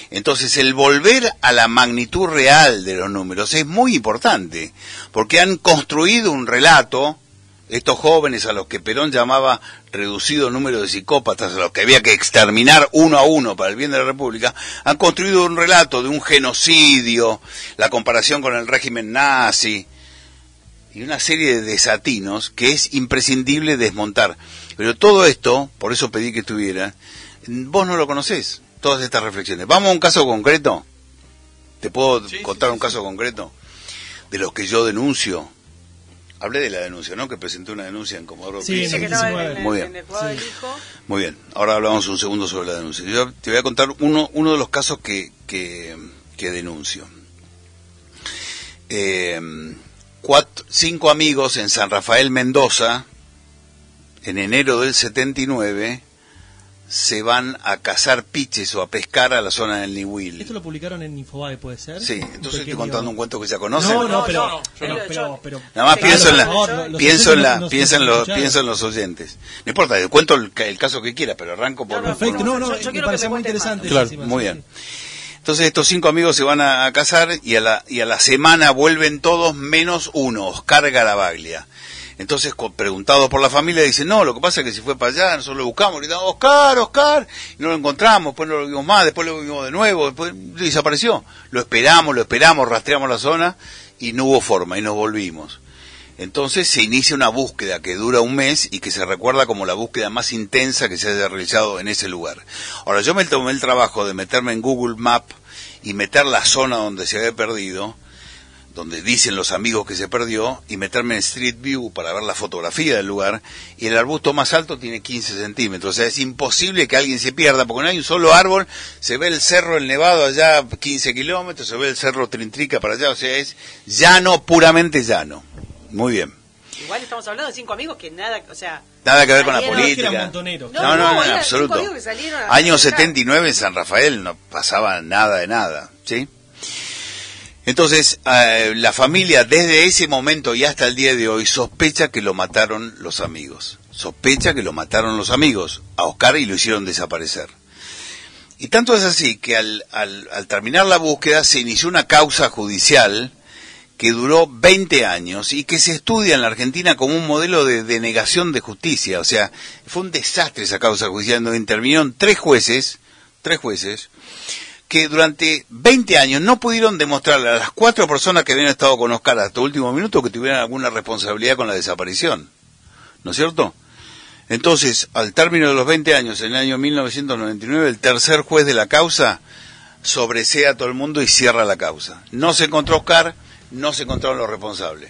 Entonces, el volver a la magnitud real de los números es muy importante, porque han construido un relato, estos jóvenes a los que Perón llamaba reducido número de psicópatas, a los que había que exterminar uno a uno para el bien de la República, han construido un relato de un genocidio, la comparación con el régimen nazi, y una serie de desatinos que es imprescindible desmontar. Pero todo esto, por eso pedí que estuviera, vos no lo conocés, todas estas reflexiones. Vamos a un caso concreto. ¿Te puedo Sí, contar sí, un caso concreto? De los que yo denuncio. Hablé de la denuncia, ¿no? Que presenté una denuncia en Comodoro Sí, Pi. Dice en que el estaba en, 19. en- Muy en bien. el juzgado Sí. del hijo. Muy bien, ahora hablamos un segundo sobre la denuncia. Yo te voy a contar uno, uno de los casos que, que, que denuncio. Eh, cuatro, cinco amigos en San Rafael Mendoza, en enero del 79, se van a cazar piches o a pescar a la zona del Niwil. Esto lo publicaron en Infobae, ¿puede ser? Sí, entonces estoy contando un cuento que ya conocen. No, no, pero, no, no, pero, pero, pero- Nada más pienso en la, favor, pienso en oyentes la, pienso en los, pienso en los oyentes. No importa, te cuento el, ca- el caso que quiera, pero arranco por, no, por- Perfecto, no, no, Yo- yo me parece muy interesante. Claro, Muy bien. Entonces estos cinco amigos se van a, a casar y a, la, y a la semana vuelven todos menos uno, Oscar Garabaglia. Entonces, preguntado por la familia, dicen, no, lo que pasa es que si fue para allá, nosotros lo buscamos, gritamos, Oscar, Oscar, y no lo encontramos, después no lo vimos más, después lo vimos de nuevo, después desapareció. Lo esperamos, lo esperamos, rastreamos la zona y no hubo forma y nos volvimos. Entonces se inicia una búsqueda que dura un mes y que se recuerda como la búsqueda más intensa que se haya realizado en ese lugar. Ahora, yo me tomé el trabajo de meterme en Google Map y meter la zona donde se había perdido, donde dicen los amigos que se perdió, y meterme en Street View para ver la fotografía del lugar, y el arbusto más alto tiene 15 centímetros. O sea, es imposible que alguien se pierda, porque no hay un solo árbol, se ve el cerro El Nevado allá 15 kilómetros, se ve el cerro Trintrica para allá, o sea, es llano, puramente llano. Muy bien. Igual estamos hablando de cinco amigos que nada, o sea... Nada que ver con la política. montoneros. No, no, no, en absoluto. Año pescar. 79 en San Rafael no pasaba nada de nada, ¿sí? Entonces, eh, la familia desde ese momento y hasta el día de hoy sospecha que lo mataron los amigos. Sospecha que lo mataron los amigos a Oscar y lo hicieron desaparecer. Y tanto es así que al, al, al terminar la búsqueda se inició una causa judicial que duró 20 años y que se estudia en la Argentina como un modelo de denegación de justicia. O sea, fue un desastre esa causa judicial donde intervinieron tres jueces, tres jueces, que durante 20 años no pudieron demostrarle a las cuatro personas que habían estado con Oscar hasta el último minuto que tuvieran alguna responsabilidad con la desaparición. ¿No es cierto? Entonces, al término de los 20 años, en el año 1999, el tercer juez de la causa sobresea a todo el mundo y cierra la causa. No se encontró Oscar, no se encontraron los responsables.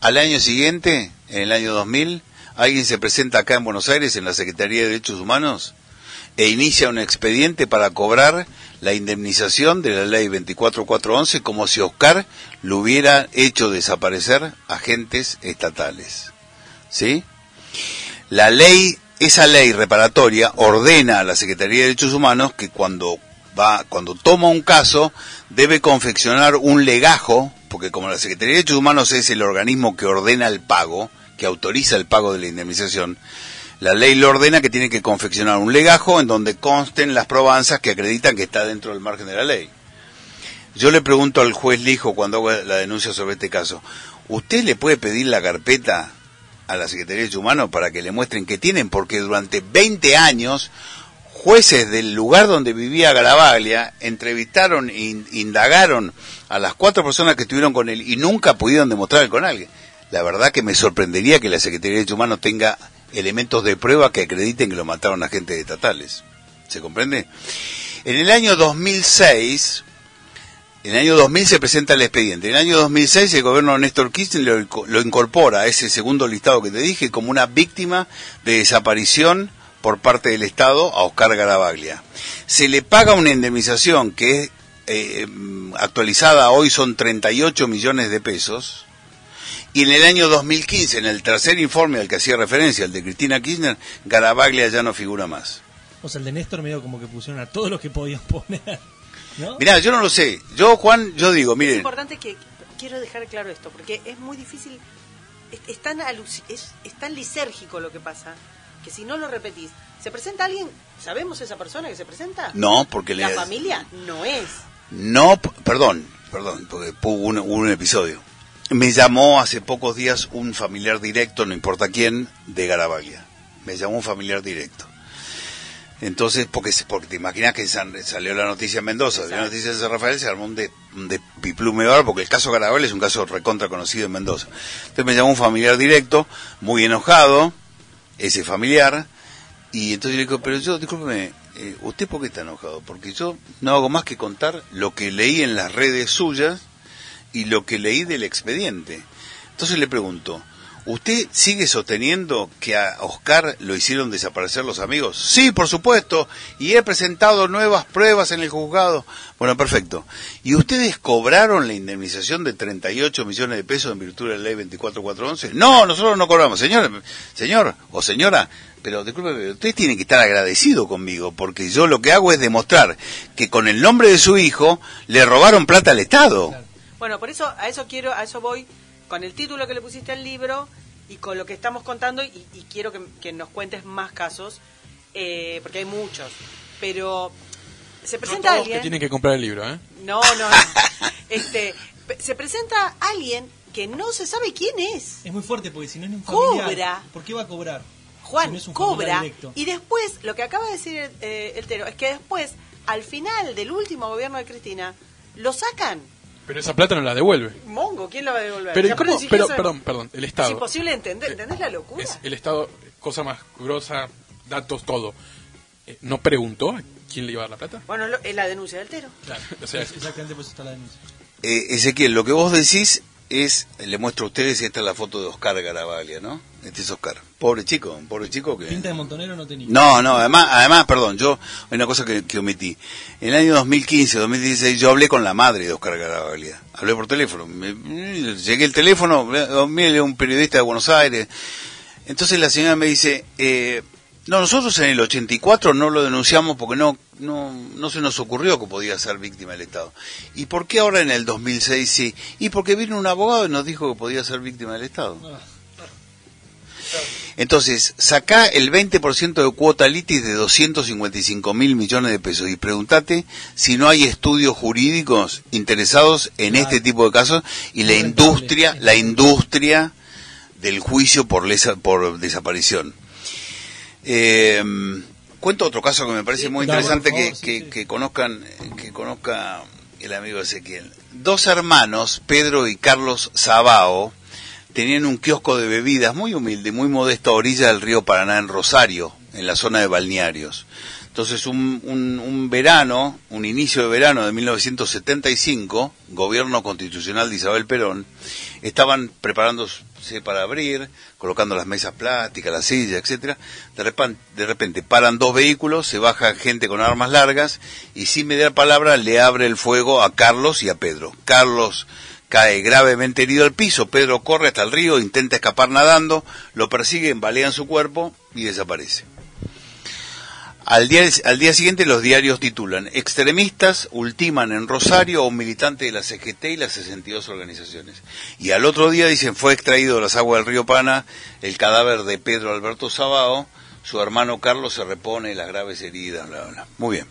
Al año siguiente, en el año 2000, alguien se presenta acá en Buenos Aires, en la Secretaría de Derechos Humanos, e inicia un expediente para cobrar la indemnización de la ley 24411 como si Oscar lo hubiera hecho desaparecer agentes estatales. ¿Sí? La ley, esa ley reparatoria ordena a la Secretaría de Derechos Humanos que cuando va, cuando toma un caso, debe confeccionar un legajo, porque como la Secretaría de Derechos Humanos es el organismo que ordena el pago, que autoriza el pago de la indemnización, la ley le ordena que tiene que confeccionar un legajo en donde consten las probanzas que acreditan que está dentro del margen de la ley. Yo le pregunto al juez Lijo cuando hago la denuncia sobre este caso, ¿usted le puede pedir la carpeta a la Secretaría de Derechos Humanos para que le muestren que tienen? Porque durante 20 años jueces del lugar donde vivía Garavaglia entrevistaron e in- indagaron a las cuatro personas que estuvieron con él y nunca pudieron demostrar con alguien. La verdad que me sorprendería que la Secretaría de Derechos Humanos tenga elementos de prueba que acrediten que lo mataron agentes estatales. ¿Se comprende? En el año 2006 En el año 2000 se presenta el expediente. En el año 2006 el gobierno de Néstor Kirchner lo, lo incorpora a ese segundo listado que te dije como una víctima de desaparición por parte del Estado a Oscar Garabaglia. Se le paga una indemnización que es eh, actualizada hoy son 38 millones de pesos. Y en el año 2015, en el tercer informe al que hacía referencia, el de Cristina Kirchner, Garabaglia ya no figura más. O sea, el de Néstor medio como que pusieron a todos los que podían poner. ¿no? Mirá, yo no lo sé. Yo, Juan, yo digo, Es miren, importante que quiero dejar claro esto, porque es muy difícil, es, es tan aluci- es, es tan lisérgico lo que pasa, que si no lo repetís, se presenta alguien, ¿sabemos esa persona que se presenta? no, porque La le... familia no es. No, perdón, perdón, porque hubo un, hubo un episodio. Me llamó hace pocos días un familiar directo, no importa quién, de Garabaglia. Me llamó un familiar directo. Entonces, porque, porque te imaginas que salió la noticia en Mendoza, salió la noticia de San Rafael, se armó un de, un de piplume porque el caso Garabaglia es un caso recontra conocido en Mendoza. Entonces me llamó un familiar directo, muy enojado, ese familiar, y entonces le digo, pero yo, discúlpeme, eh, ¿usted por qué está enojado? Porque yo no hago más que contar lo que leí en las redes suyas y lo que leí del expediente. Entonces le pregunto, ¿usted sigue sosteniendo que a Oscar lo hicieron desaparecer los amigos? Sí, por supuesto, y he presentado nuevas pruebas en el juzgado. Bueno, perfecto. ¿Y ustedes cobraron la indemnización de 38 millones de pesos en virtud de la ley 24411? No, nosotros no cobramos. Señor, señor o señora, pero disculpe, ustedes tienen que estar agradecidos conmigo, porque yo lo que hago es demostrar que con el nombre de su hijo le robaron plata al Estado. Bueno, por eso, a eso quiero, a eso voy, con el título que le pusiste al libro y con lo que estamos contando, y, y quiero que, que nos cuentes más casos, eh, porque hay muchos. Pero se No presenta todos alguien. que tienen que comprar el libro, ¿eh? No, no, no. Este, se presenta alguien que no se sabe quién es. Es muy fuerte porque si no es un familiar, Cobra. ¿por qué va a cobrar? Juan Si no cobra y después lo que acaba de decir eh, el Tero es que después al final del último gobierno de Cristina lo sacan Pero esa plata no la devuelve. Mongo quién la va a devolver Pero, pero perdón, perdón, el es Estado. imposible entender ¿entendés la locura? Es el Estado, cosa más grosa, datos, todo. Eh, ¿No preguntó a quién le iba a dar la plata? bueno lo- es la denuncia del Tero Claro. O sea, Es- Exactamente por eso está la denuncia. Eh, Ezequiel, lo que vos decís es, le muestro a ustedes, esta es la foto de Oscar Garabaglia, ¿no? Este es Oscar. Pobre chico, pobre chico que... Pinta de montonero no tenía. No, no, además, además, perdón, yo, hay una cosa que, que omití. En el año 2015, 2016, yo hablé con la madre de Oscar Garabaglia. Hablé por teléfono. Me- llegué el teléfono, mire, un periodista de Buenos Aires. Entonces la señora me dice, eh, no, nosotros en el 84 no lo denunciamos porque no, no, no se nos ocurrió que podía ser víctima del Estado. ¿Y por qué ahora en el 2006 sí? Y porque vino un abogado y nos dijo que podía ser víctima del Estado. Ah, Entonces, saca el 20% de cuota litis de 255 mil millones de pesos y pregúntate si no hay estudios jurídicos interesados en Claro. este tipo de casos y la industria, la industria del juicio por, lesa- por desaparición. Eh, cuento otro caso que me parece Sí, muy interesante que, favor, sí, que- sí. que conozcan, que conozca el amigo Ezequiel. Dos hermanos, Pedro y Carlos Sabao, tenían un kiosco de bebidas muy humilde, muy modesto a orilla del río Paraná en Rosario, en la zona de balnearios. Entonces un, un, un verano, un inicio de verano de 1975, gobierno constitucional de Isabel Perón, estaban para abrir, colocando las mesas plásticas, las sillas, etcétera. De repente, de repente paran dos vehículos, se baja gente con armas largas y sin mediar palabra le abre el fuego a Carlos y a Pedro. Carlos cae gravemente herido al piso, Pedro corre hasta el río, intenta escapar nadando, lo persiguen, balean su cuerpo y desaparece. Al día, siguiente los diarios titulan Extremistas ultiman en Rosario a un militante de la CGT y las 62 organizaciones. Y al otro día dicen fue extraído de las aguas del río Pana el cadáver de Pedro Alberto Sabao, su hermano Carlos se repone las graves heridas, bla, bla. Muy bien.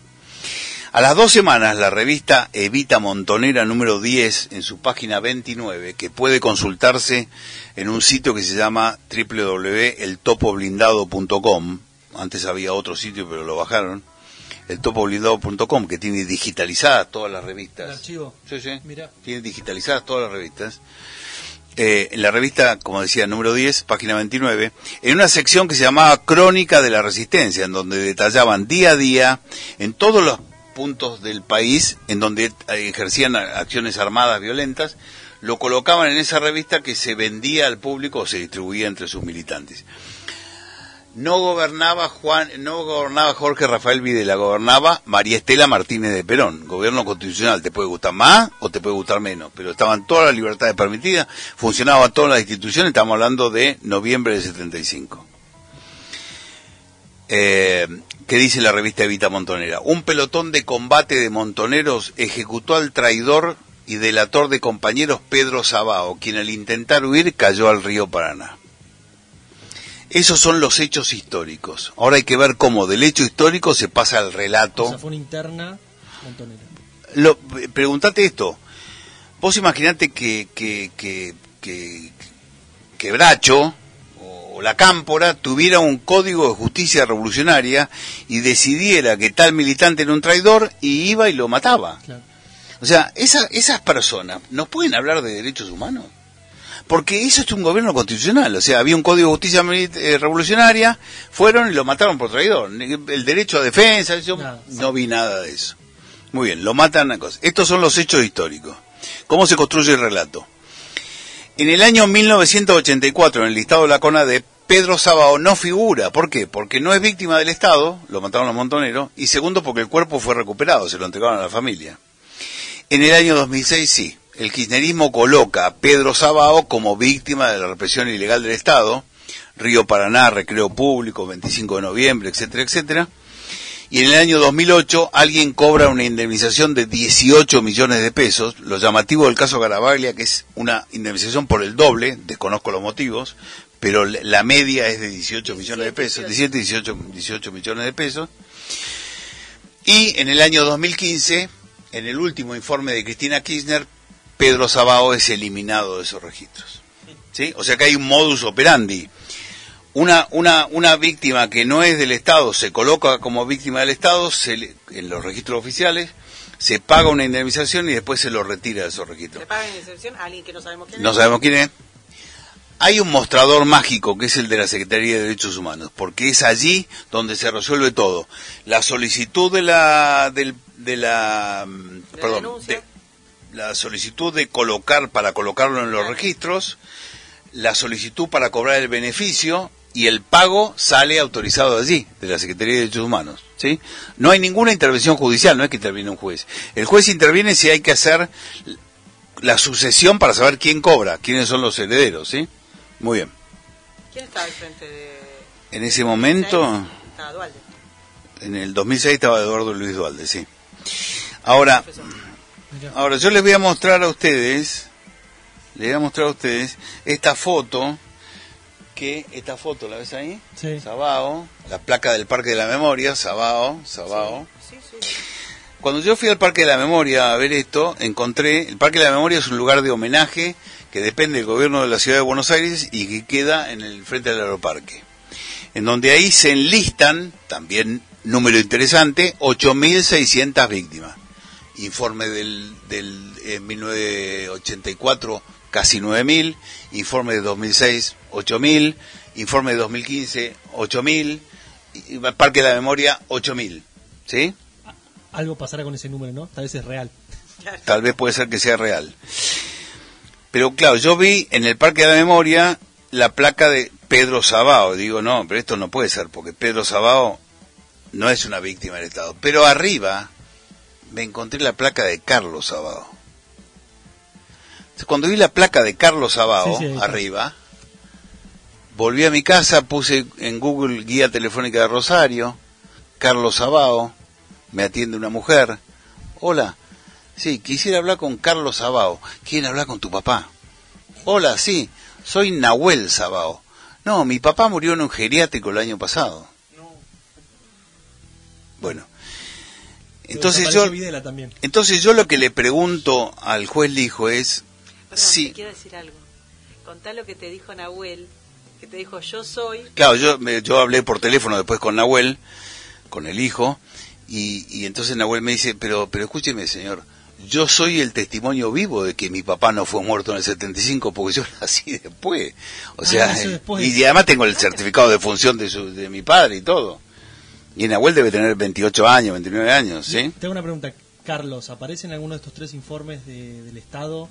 A las dos semanas, la revista Evita Montonera número 10, en su página 29, que puede consultarse en un sitio que se llama www.eltopoblindado.com, antes había otro sitio pero lo bajaron, eltopoblindado.com, que tiene digitalizadas todas las revistas. El archivo. Sí, sí. Mirá. Tiene digitalizadas todas las revistas. Eh, en la revista, como decía, número 10, página 29, en una sección que se llamaba Crónica de la Resistencia, en donde detallaban día a día, en todos los puntos del país en donde eh, ejercían acciones armadas violentas, lo colocaban en esa revista que se vendía al público o se distribuía entre sus militantes. No gobernaba Juan, no gobernaba Jorge Rafael Videla, gobernaba María Estela Martínez de Perón, gobierno constitucional, te puede gustar más o te puede gustar menos, pero estaban todas las libertades permitidas, funcionaban todas las instituciones, estamos hablando de noviembre del 75. Eh, ¿Qué dice la revista Evita Montonera? Un pelotón de combate de montoneros ejecutó al traidor y delator de compañeros Pedro Sabao, quien al intentar huir cayó al río Paraná. Esos son los hechos históricos. Ahora hay que ver cómo del hecho histórico se pasa al relato. O sea, fue una interna montonera. Lo, preguntate esto. Vos imaginate que, que, que, que, que Bracho o la Cámpora tuviera un código de justicia revolucionaria y decidiera que tal militante era un traidor y iba y lo mataba. Claro. O sea, esa, esas personas no pueden hablar de derechos humanos. Porque eso es un gobierno constitucional. O sea, había un código de justicia eh, revolucionaria, fueron y lo mataron por traidor. El derecho a defensa, yo no vi nada de eso. Muy bien, lo matan a cosas. Estos son los hechos históricos. ¿Cómo se construye el relato? En el año 1984, en el listado de la CONA de Pedro Sabao no figura. ¿Por qué? Porque no es víctima del Estado, lo mataron los montoneros, y segundo porque el cuerpo fue recuperado, se lo entregaron a la familia. En el año 2006 sí, el kirchnerismo coloca a Pedro Sabao como víctima de la represión ilegal del Estado, Río Paraná, Recreo Público, 25 de noviembre, etcétera, etcétera. Y en el año 2008 alguien cobra una indemnización de 18 millones de pesos. Lo llamativo del caso Garabaglia, que es una indemnización por el doble, desconozco los motivos, pero la- media es de 18 millones de pesos, 17, 18, 18 millones de pesos. Y en el año 2015, en el último informe de Cristina Kirchner, Pedro Sabao es eliminado de esos registros. ¿Sí? O sea que hay un modus operandi. Una, una, una víctima que no es del Estado se coloca como víctima del Estado se le- en los registros oficiales, se paga una indemnización y después se lo retira de esos registros. Le pagan inserción a alguien que no sabemos quién No es. sabemos quién es. Hay un mostrador mágico que es el de la Secretaría de Derechos Humanos, porque es allí donde se resuelve todo. La solicitud de la, del, de la, mm, De perdón, denuncia. de- la solicitud de colocar para colocarlo en los registros, la solicitud para cobrar el beneficio y el pago sale autorizado de allí, de la Secretaría de Derechos Humanos, ¿sí? No hay ninguna intervención judicial, no es que interviene un juez. El juez interviene si hay que hacer la sucesión para saber quién cobra, quiénes son los herederos, ¿sí? Muy bien. ¿Quién estaba al frente de...? En ese momento, Estaba Dualde. en el 2006 estaba Eduardo Luis Dualde, sí. Ahora, profesor. Ahora yo les voy a mostrar a ustedes, les voy a mostrar a ustedes esta foto, que esta foto, ¿la ves ahí? Sí. Sabao, la placa del Parque de la Memoria, Sabao, Sabao. Sí, sí. Cuando yo fui al Parque de la Memoria a ver esto, encontré, el Parque de la Memoria es un lugar de homenaje que depende del gobierno de la ciudad de Buenos Aires y que queda en el frente del aeroparque. En donde ahí se enlistan, también número interesante, 8.600 víctimas. Informe del, del eh, 1984, casi 9.000. Informe de 2006, 8.000. Informe de 2015, 8.000. y- y Parque de la Memoria, 8.000. ¿Sí? Algo pasará con ese número, ¿no? Tal vez es real. Tal vez puede ser que sea real. Pero claro, yo vi en el Parque de la Memoria la placa de Pedro Sabao. Digo, no, pero esto no puede ser, porque Pedro Sabao no es una víctima del Estado. Pero arriba me encontré la placa de Carlos Sabao. Entonces, cuando vi la placa de Carlos Sabao Sí, sí, arriba, volví a mi casa, puse en Google guía telefónica de Rosario, Carlos Sabao, me atiende una mujer. Hola, sí, quisiera hablar con Carlos Sabao. ¿Quieren hablar con tu papá? Hola, sí, soy Nahuel Sabao. No, mi papá murió en un geriátrico el año pasado. Bueno, entonces yo, Videla también. entonces yo lo que le pregunto al juez Lijo es, Perdón, sí, te quiero decir algo. Contá lo que te dijo Nahuel, que te dijo yo soy... Claro, yo, me- yo hablé por teléfono después con Nahuel, con el hijo, y, y entonces Nahuel me dice, pero, pero escúcheme señor, yo soy el testimonio vivo de que mi papá no fue muerto en el 75 porque yo nací después. O Ah, sea, después. y además tengo el certificado de función de, su, de mi padre y todo. Y Nahuel debe tener 28 años, 29 años, ¿sí? Tengo una pregunta. Carlos, ¿aparece en alguno de estos tres informes de- del Estado?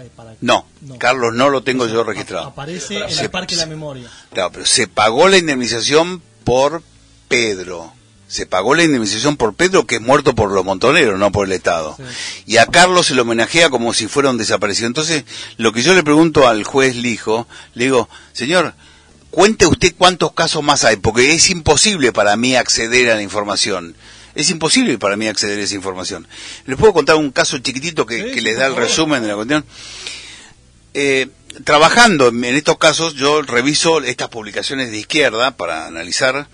eh, para- No, Carlos no lo tengo yo registrado. Aparece en Se- el Parque de la Memoria. Claro, pero se pagó la indemnización por Pedro. Se pagó la indemnización por Pedro, que es muerto por los montoneros, no por el Estado. Sí. Y a Carlos se lo homenajea como si fuera un desaparecido. Entonces, lo que yo le pregunto al juez Lijo, le digo, señor, cuente usted cuántos casos más hay, porque es imposible para mí acceder a la información. Es imposible para mí acceder a esa información. ¿Les puedo contar un caso chiquitito que, Sí, que les da el resumen de la cuestión? Eh, trabajando en en estos casos, yo reviso estas publicaciones de izquierda para analizar,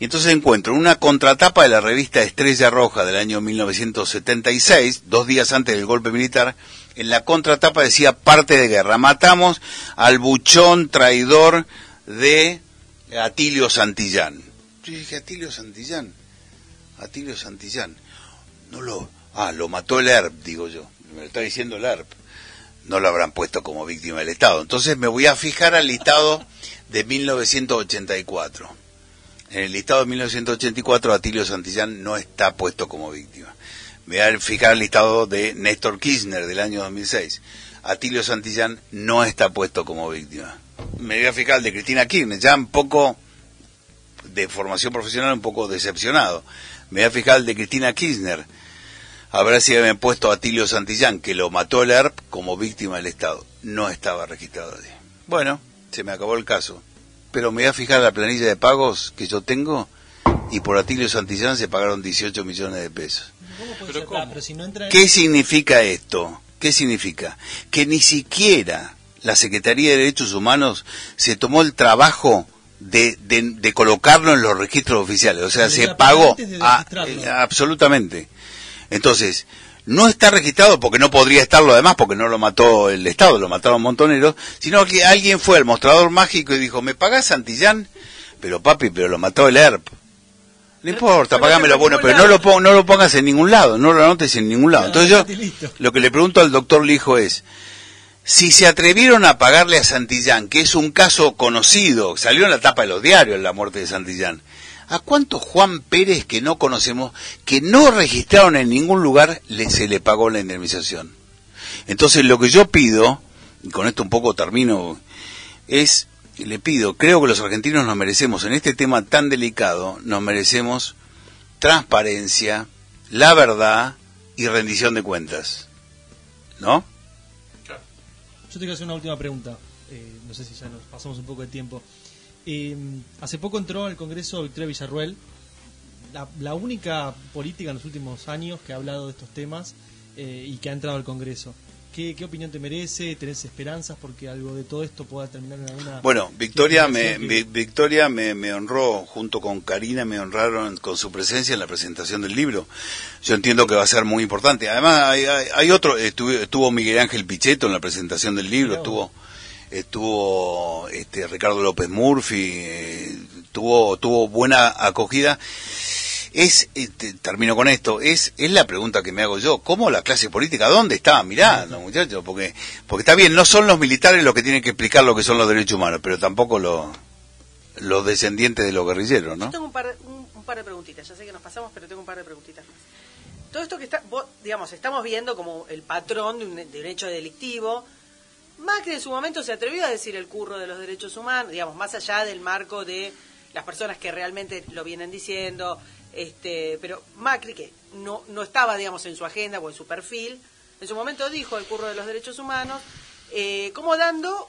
y entonces encuentro una contratapa de la revista Estrella Roja del año 1976, dos días antes del golpe militar, en la contratapa decía parte de guerra, matamos al buchón traidor de Atilio Santillán. Yo dije, Atilio Santillán, Atilio Santillán, no lo, ah, lo mató el ERP, digo yo, me lo está diciendo el ERP no lo habrán puesto como víctima del Estado. Entonces me voy a fijar al listado de 1984. En el listado de 1984 Atilio Santillán no está puesto como víctima. Me voy a fijar al listado de Néstor Kirchner del año 2006. Atilio Santillán no está puesto como víctima. Me voy a fijar de Cristina Kirchner, ya un poco de formación profesional, un poco decepcionado. Me voy a fijar de Cristina Kirchner a ver si habían puesto a Atilio Santillán, que lo mató el ERP, como víctima del Estado. No estaba registrado allí. Bueno, se me acabó el caso. Pero me voy a fijar la planilla de pagos que yo tengo y por Atilio Santillán se pagaron 18 millones de pesos. ¿Cómo puede Pero ser? ¿cómo? Ah, pero si no entra en- ¿Qué significa esto? ¿Qué significa? Que ni siquiera la Secretaría de Derechos Humanos se tomó el trabajo de, de- de colocarlo en los registros oficiales. O sea, se pagó a- eh, absolutamente. Entonces, no está registrado porque no podría estarlo además, porque no lo mató el Estado, lo mataron montoneros, sino que alguien fue al mostrador mágico y dijo, ¿me pagás Santillán? Pero papi, pero lo mató el ERP. No importa, pagámelo. en Bueno, pero no lo, no lo pongas en ningún lado, no lo anotes en ningún lado. Entonces yo, lo que le pregunto al doctor Lijo es, si se atrevieron a pagarle a Santillán, que es un caso conocido, salió en la tapa de los diarios la muerte de Santillán, ¿a cuántos Juan Pérez que no conocemos, que no registraron en ningún lugar, se le pagó la indemnización? Entonces lo que yo pido, y con esto un poco termino, es, le pido, creo que los argentinos nos merecemos, en este tema tan delicado, nos merecemos transparencia, la verdad y rendición de cuentas. ¿No? Yo te quiero hacer una última pregunta. Eh, no sé si ya nos pasamos un poco de tiempo. Eh, hace poco entró al Congreso Victoria Villarruel, la, la única política en los últimos años que ha hablado de estos temas eh, y que ha entrado al Congreso. ¿Qué, qué opinión te merece? ¿Tenés esperanzas porque algo de todo esto pueda terminar en alguna... Bueno, Victoria me, que- Victoria me, me honró, junto con Karina, me honraron con su presencia en la presentación del libro. Yo entiendo que va a ser muy importante. Además, hay, hay- hay otro, estuvo, estuvo Miguel Ángel Pichetto en la presentación del libro, estuvo, estuvo este, Ricardo López Murphy, eh, tuvo, tuvo buena acogida. Es, este, termino con esto, es, es la pregunta que me hago yo, ¿cómo la clase política, dónde está mirando, muchachos? Porque, porque está bien, no son los militares los que tienen que explicar lo que son los derechos humanos, pero tampoco los, los descendientes de los guerrilleros, ¿no? Yo tengo un par, un, un par de preguntitas, ya sé que nos pasamos, pero tengo un par de preguntitas más. Todo esto que está, vos, digamos, estamos viendo como el patrón de un, de un hecho delictivo. Macri en su momento se atrevió a decir el curro de los derechos humanos, digamos, más allá del marco de las personas que realmente lo vienen diciendo, este, pero Macri, que no, no estaba, digamos, en su agenda o en su perfil, en su momento dijo el curro de los derechos humanos, eh, como dando,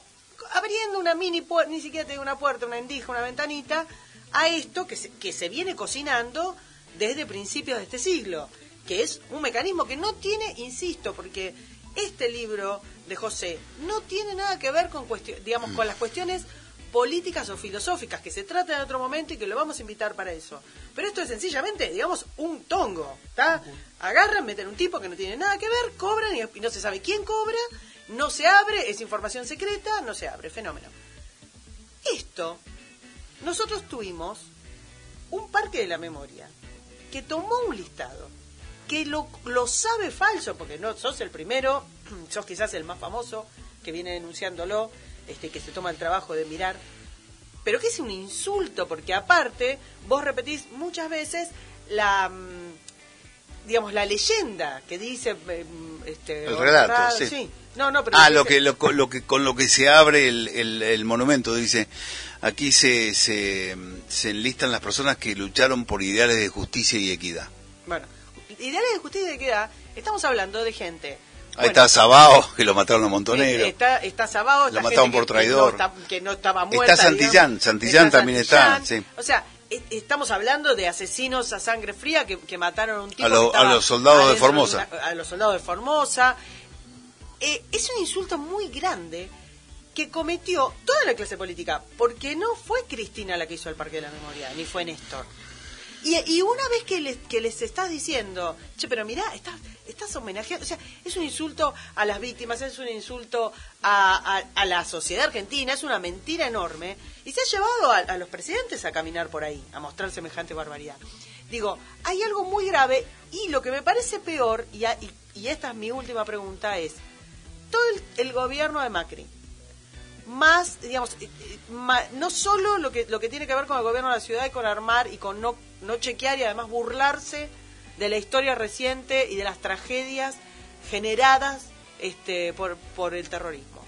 abriendo una mini puerta, ni siquiera te digo una puerta, una endija, una ventanita, a esto que se, que se viene cocinando desde principios de este siglo, que es un mecanismo que no tiene, insisto, porque este libro de José no tiene nada que ver con digamos con las cuestiones políticas o filosóficas que se trata en otro momento y que lo vamos a invitar para eso. Pero esto es sencillamente, digamos, un tongo, ¿está? Agarran, meten un tipo que no tiene nada que ver, cobran y, y no se sabe quién cobra, no se abre, es información secreta, no se abre, fenómeno. Esto, nosotros tuvimos un parque de la memoria que tomó un listado, que lo, lo sabe falso, porque no sos el primero, sos quizás el más famoso que viene denunciándolo, este, que se toma el trabajo de mirar. pero que es un insulto, porque aparte vos repetís muchas veces la mm, digamos la leyenda que dice mm, este, El relato, sí. No, no, pero Ah, lo que, lo, lo que, con lo que se abre el, el, el monumento, dice, aquí se, se, se enlistan las personas que lucharon por ideales de justicia y equidad. Bueno, ideales de justicia y equidad, estamos hablando de gente. Ahí bueno, está Sabao, que lo mataron a Montonero. Está, está Sabao, Lo está mataron por traidor. Que no, está- que no estaba Está muerta. Santillán, digamos. Santillán también está, Santillán. sí. O sea, e- estamos hablando de asesinos a sangre fría que, que mataron a un tipo A lo- que estaba a los soldados de Formosa. una- a los soldados de Formosa. Eh, es un insulto muy grande que cometió toda la clase política, porque no fue Cristina la que hizo el Parque de la Memoria, ni fue Néstor. Y, y una vez que les, que les estás diciendo, che, pero mirá, estás, estás homenajeando, o sea, es un insulto a las víctimas, es un insulto a, a- la sociedad argentina, es una mentira enorme, y se ha llevado a, los presidentes a caminar por ahí, a mostrar semejante barbaridad. Digo, hay algo muy grave, y lo que me parece peor, y- y esta es mi última pregunta, es, todo el, el gobierno de Macri, más, digamos, no solo lo que, lo que tiene que ver con el gobierno de la ciudad y con armar y con no, no chequear y además burlarse de la historia reciente y de las tragedias generadas este, por, por el terrorismo.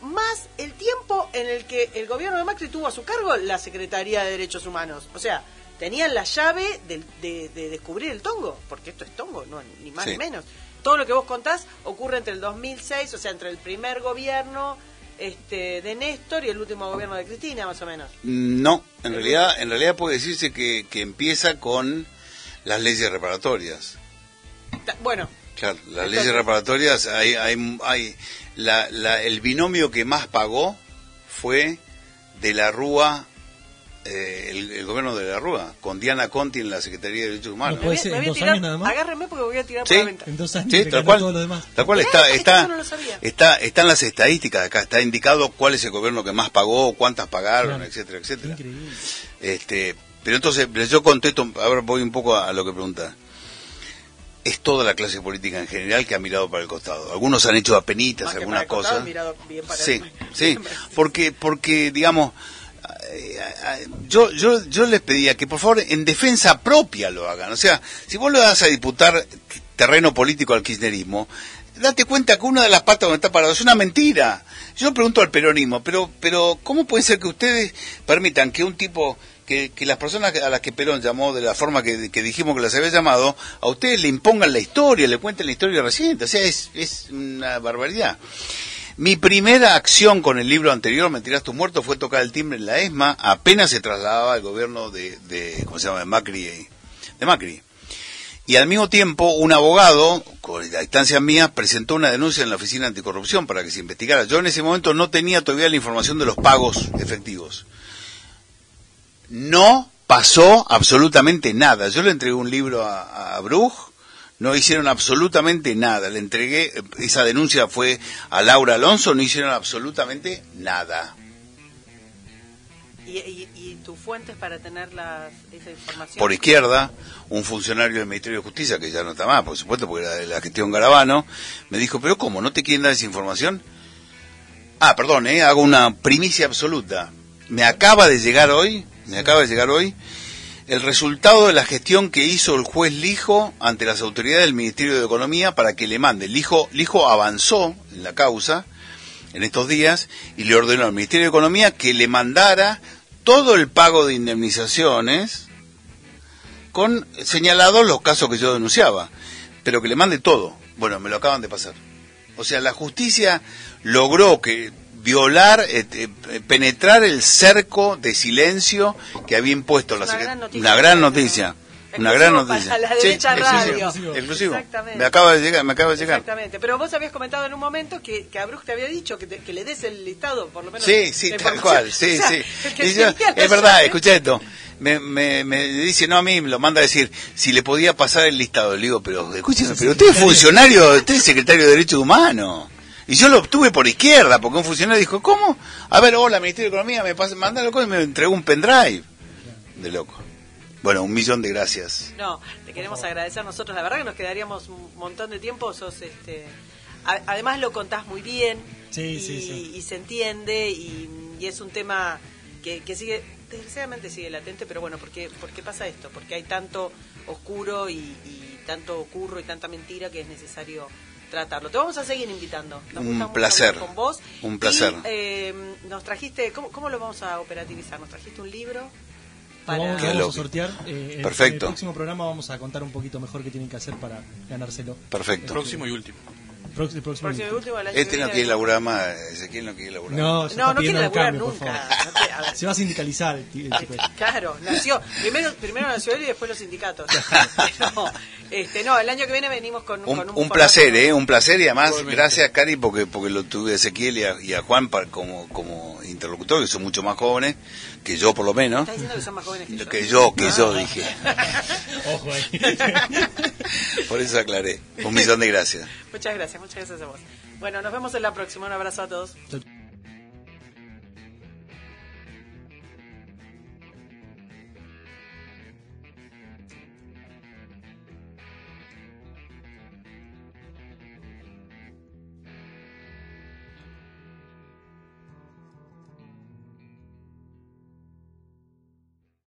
Más el tiempo en el que el gobierno de Macri tuvo a su cargo la Secretaría de Derechos Humanos. O sea, tenían la llave de, de- de descubrir el tongo, porque esto es tongo, no, ni más Sí. ni menos. Todo lo que vos contás ocurre entre el 2006, o sea, entre el primer gobierno este, de Néstor y el último gobierno de Cristina, más o menos. No, en realidad, en realidad puede decirse que, que empieza con las leyes reparatorias. Ta- Bueno, Claro, las Entonces- leyes reparatorias, hay, hay, hay la, la- el binomio que más pagó fue de la Rúa, eh, el, el gobierno de la Rúa, con Diana Conti en la Secretaría de Derechos Humanos. No puede me voy a- ser, me en voy a dos tirar- años nada más. agárrenme porque voy a tirar Sí. por la ventana. En dos años Sí, tal cual. todo lo demás. Tal cual está, está, no está, están las estadísticas de acá, está indicado cuál es el gobierno que más pagó, cuántas pagaron, Claro. etcétera, etcétera. Increíble. Este, pero entonces, yo contesto, ahora voy un poco a, a lo que pregunta. Es toda la clase política en general que ha mirado para el costado. Algunos han hecho apenitas algunas cosas. sí, el- sí, porque, porque digamos, yo, yo, yo les pedía que por favor en defensa propia lo hagan. O sea, si vos le das a disputar terreno político al kirchnerismo, date cuenta que una de las patas donde está parado es una mentira. Yo pregunto al peronismo, pero, pero ¿cómo puede ser que ustedes permitan que un tipo, que, que las personas a las que Perón llamó de la forma que, que dijimos que las había llamado, a ustedes le impongan la historia, le cuenten la historia reciente? O sea, es, es una barbaridad. Mi primera acción con el libro anterior, Mentiras tus muertos, fue tocar el timbre en la ESMA, apenas se trasladaba al gobierno de, ¿cómo se llama?, de Macri. De Macri. Y al mismo tiempo, un abogado, con la instancia mía, presentó una denuncia en la Oficina Anticorrupción para que se investigara. Yo en ese momento no tenía todavía la información de los pagos efectivos. No pasó absolutamente nada. Yo le entregué un libro a, a Bruj, no hicieron absolutamente nada. Le entregué, esa denuncia fue a Laura Alonso, no hicieron absolutamente nada. ¿Y, y, y tus fuentes para tener las, esa información? Por izquierda, un funcionario del Ministerio de Justicia, que ya no está más, por supuesto, porque era de la gestión Garabano, me dijo, pero ¿cómo? ¿No te quieren dar esa información? Ah, perdón, ¿eh? hago una primicia absoluta. Me acaba de llegar hoy, me acaba de llegar hoy, el resultado de la gestión que hizo el juez Lijo ante las autoridades del Ministerio de Economía para que le mande. Lijo, Lijo avanzó en la causa en estos días y le ordenó al Ministerio de Economía que le mandara todo el pago de indemnizaciones con señalados los casos que yo denunciaba, pero que le mande todo. Bueno, me lo acaban de pasar. O sea, la justicia logró que violar, eh, eh, penetrar el cerco de silencio que había impuesto la Una gran noticia. Una gran noticia. Una gran Exclusivo noticia. para la Sí, derecha radio. exclusivo. exclusivo. Exactamente. Me acaba de llegar, me acaba de llegar. Exactamente. Pero vos habías comentado en un momento que, que a Bruce te había dicho que, te- que le des el listado, por lo menos. Sí, sí, tal cual, sí, O sea, sí. yo- es verdad, llave. escucha esto. Me, me, me dice, no a mí, me lo manda a decir, si le podía pasar el listado. Le digo, pero escúcheme, pero usted es funcionario, usted es secretario de Derechos Humanos. Y yo lo obtuve por izquierda, porque un funcionario dijo, ¿cómo? A ver, hola, Ministerio de Economía, me pasa, manda loco y me entregó un pendrive. De loco. Bueno, un millón de gracias. No, te queremos agradecer nosotros. La verdad que nos quedaríamos un montón de tiempo. Sos, este, a- además lo contás muy bien Sí, y, sí, sí. y se entiende y, y es un tema que, que sigue, desgraciadamente sigue latente, pero bueno, ¿por qué, por qué pasa esto? Porque hay tanto oscuro y, y tanto curro y tanta mentira que es necesario tratarlo. Te vamos a seguir invitando. Nos Un gusta placer. con vos. Un placer. Y, eh, nos trajiste, ¿cómo, ¿cómo lo vamos a operativizar? ¿Nos trajiste un libro? Para... vamos, vamos a sortear. eh, en- Perfecto. En el próximo programa vamos a contar un poquito mejor qué tienen que hacer para ganárselo. Perfecto. Próximo y último. Próximo Próximo y último Este no quiere laburar más, Ezequiel no quiere laburar. No, se No, está no pidiendo quiere el laburar cambio, por nunca. favor. No te- a ver. Se va a sindicalizar el ti- el chico este. Claro, nació. Primero, primero nació él y después los sindicatos. No, este, no, el año que viene venimos con, Un, con un formato- placer, ¿eh? Un placer y además Igualmente. gracias, Cari, porque porque lo tuve a Ezequiel y a, y a Juan para- como, como interlocutor, que son mucho más jóvenes que yo, por lo menos. Estás diciendo que son más jóvenes que yo. Que yo, que yo dije. Ojo ahí. Por eso aclaré. Un millón de gracias. Muchas gracias, muchas gracias a vos. Bueno, nos vemos en la próxima. Un abrazo a todos.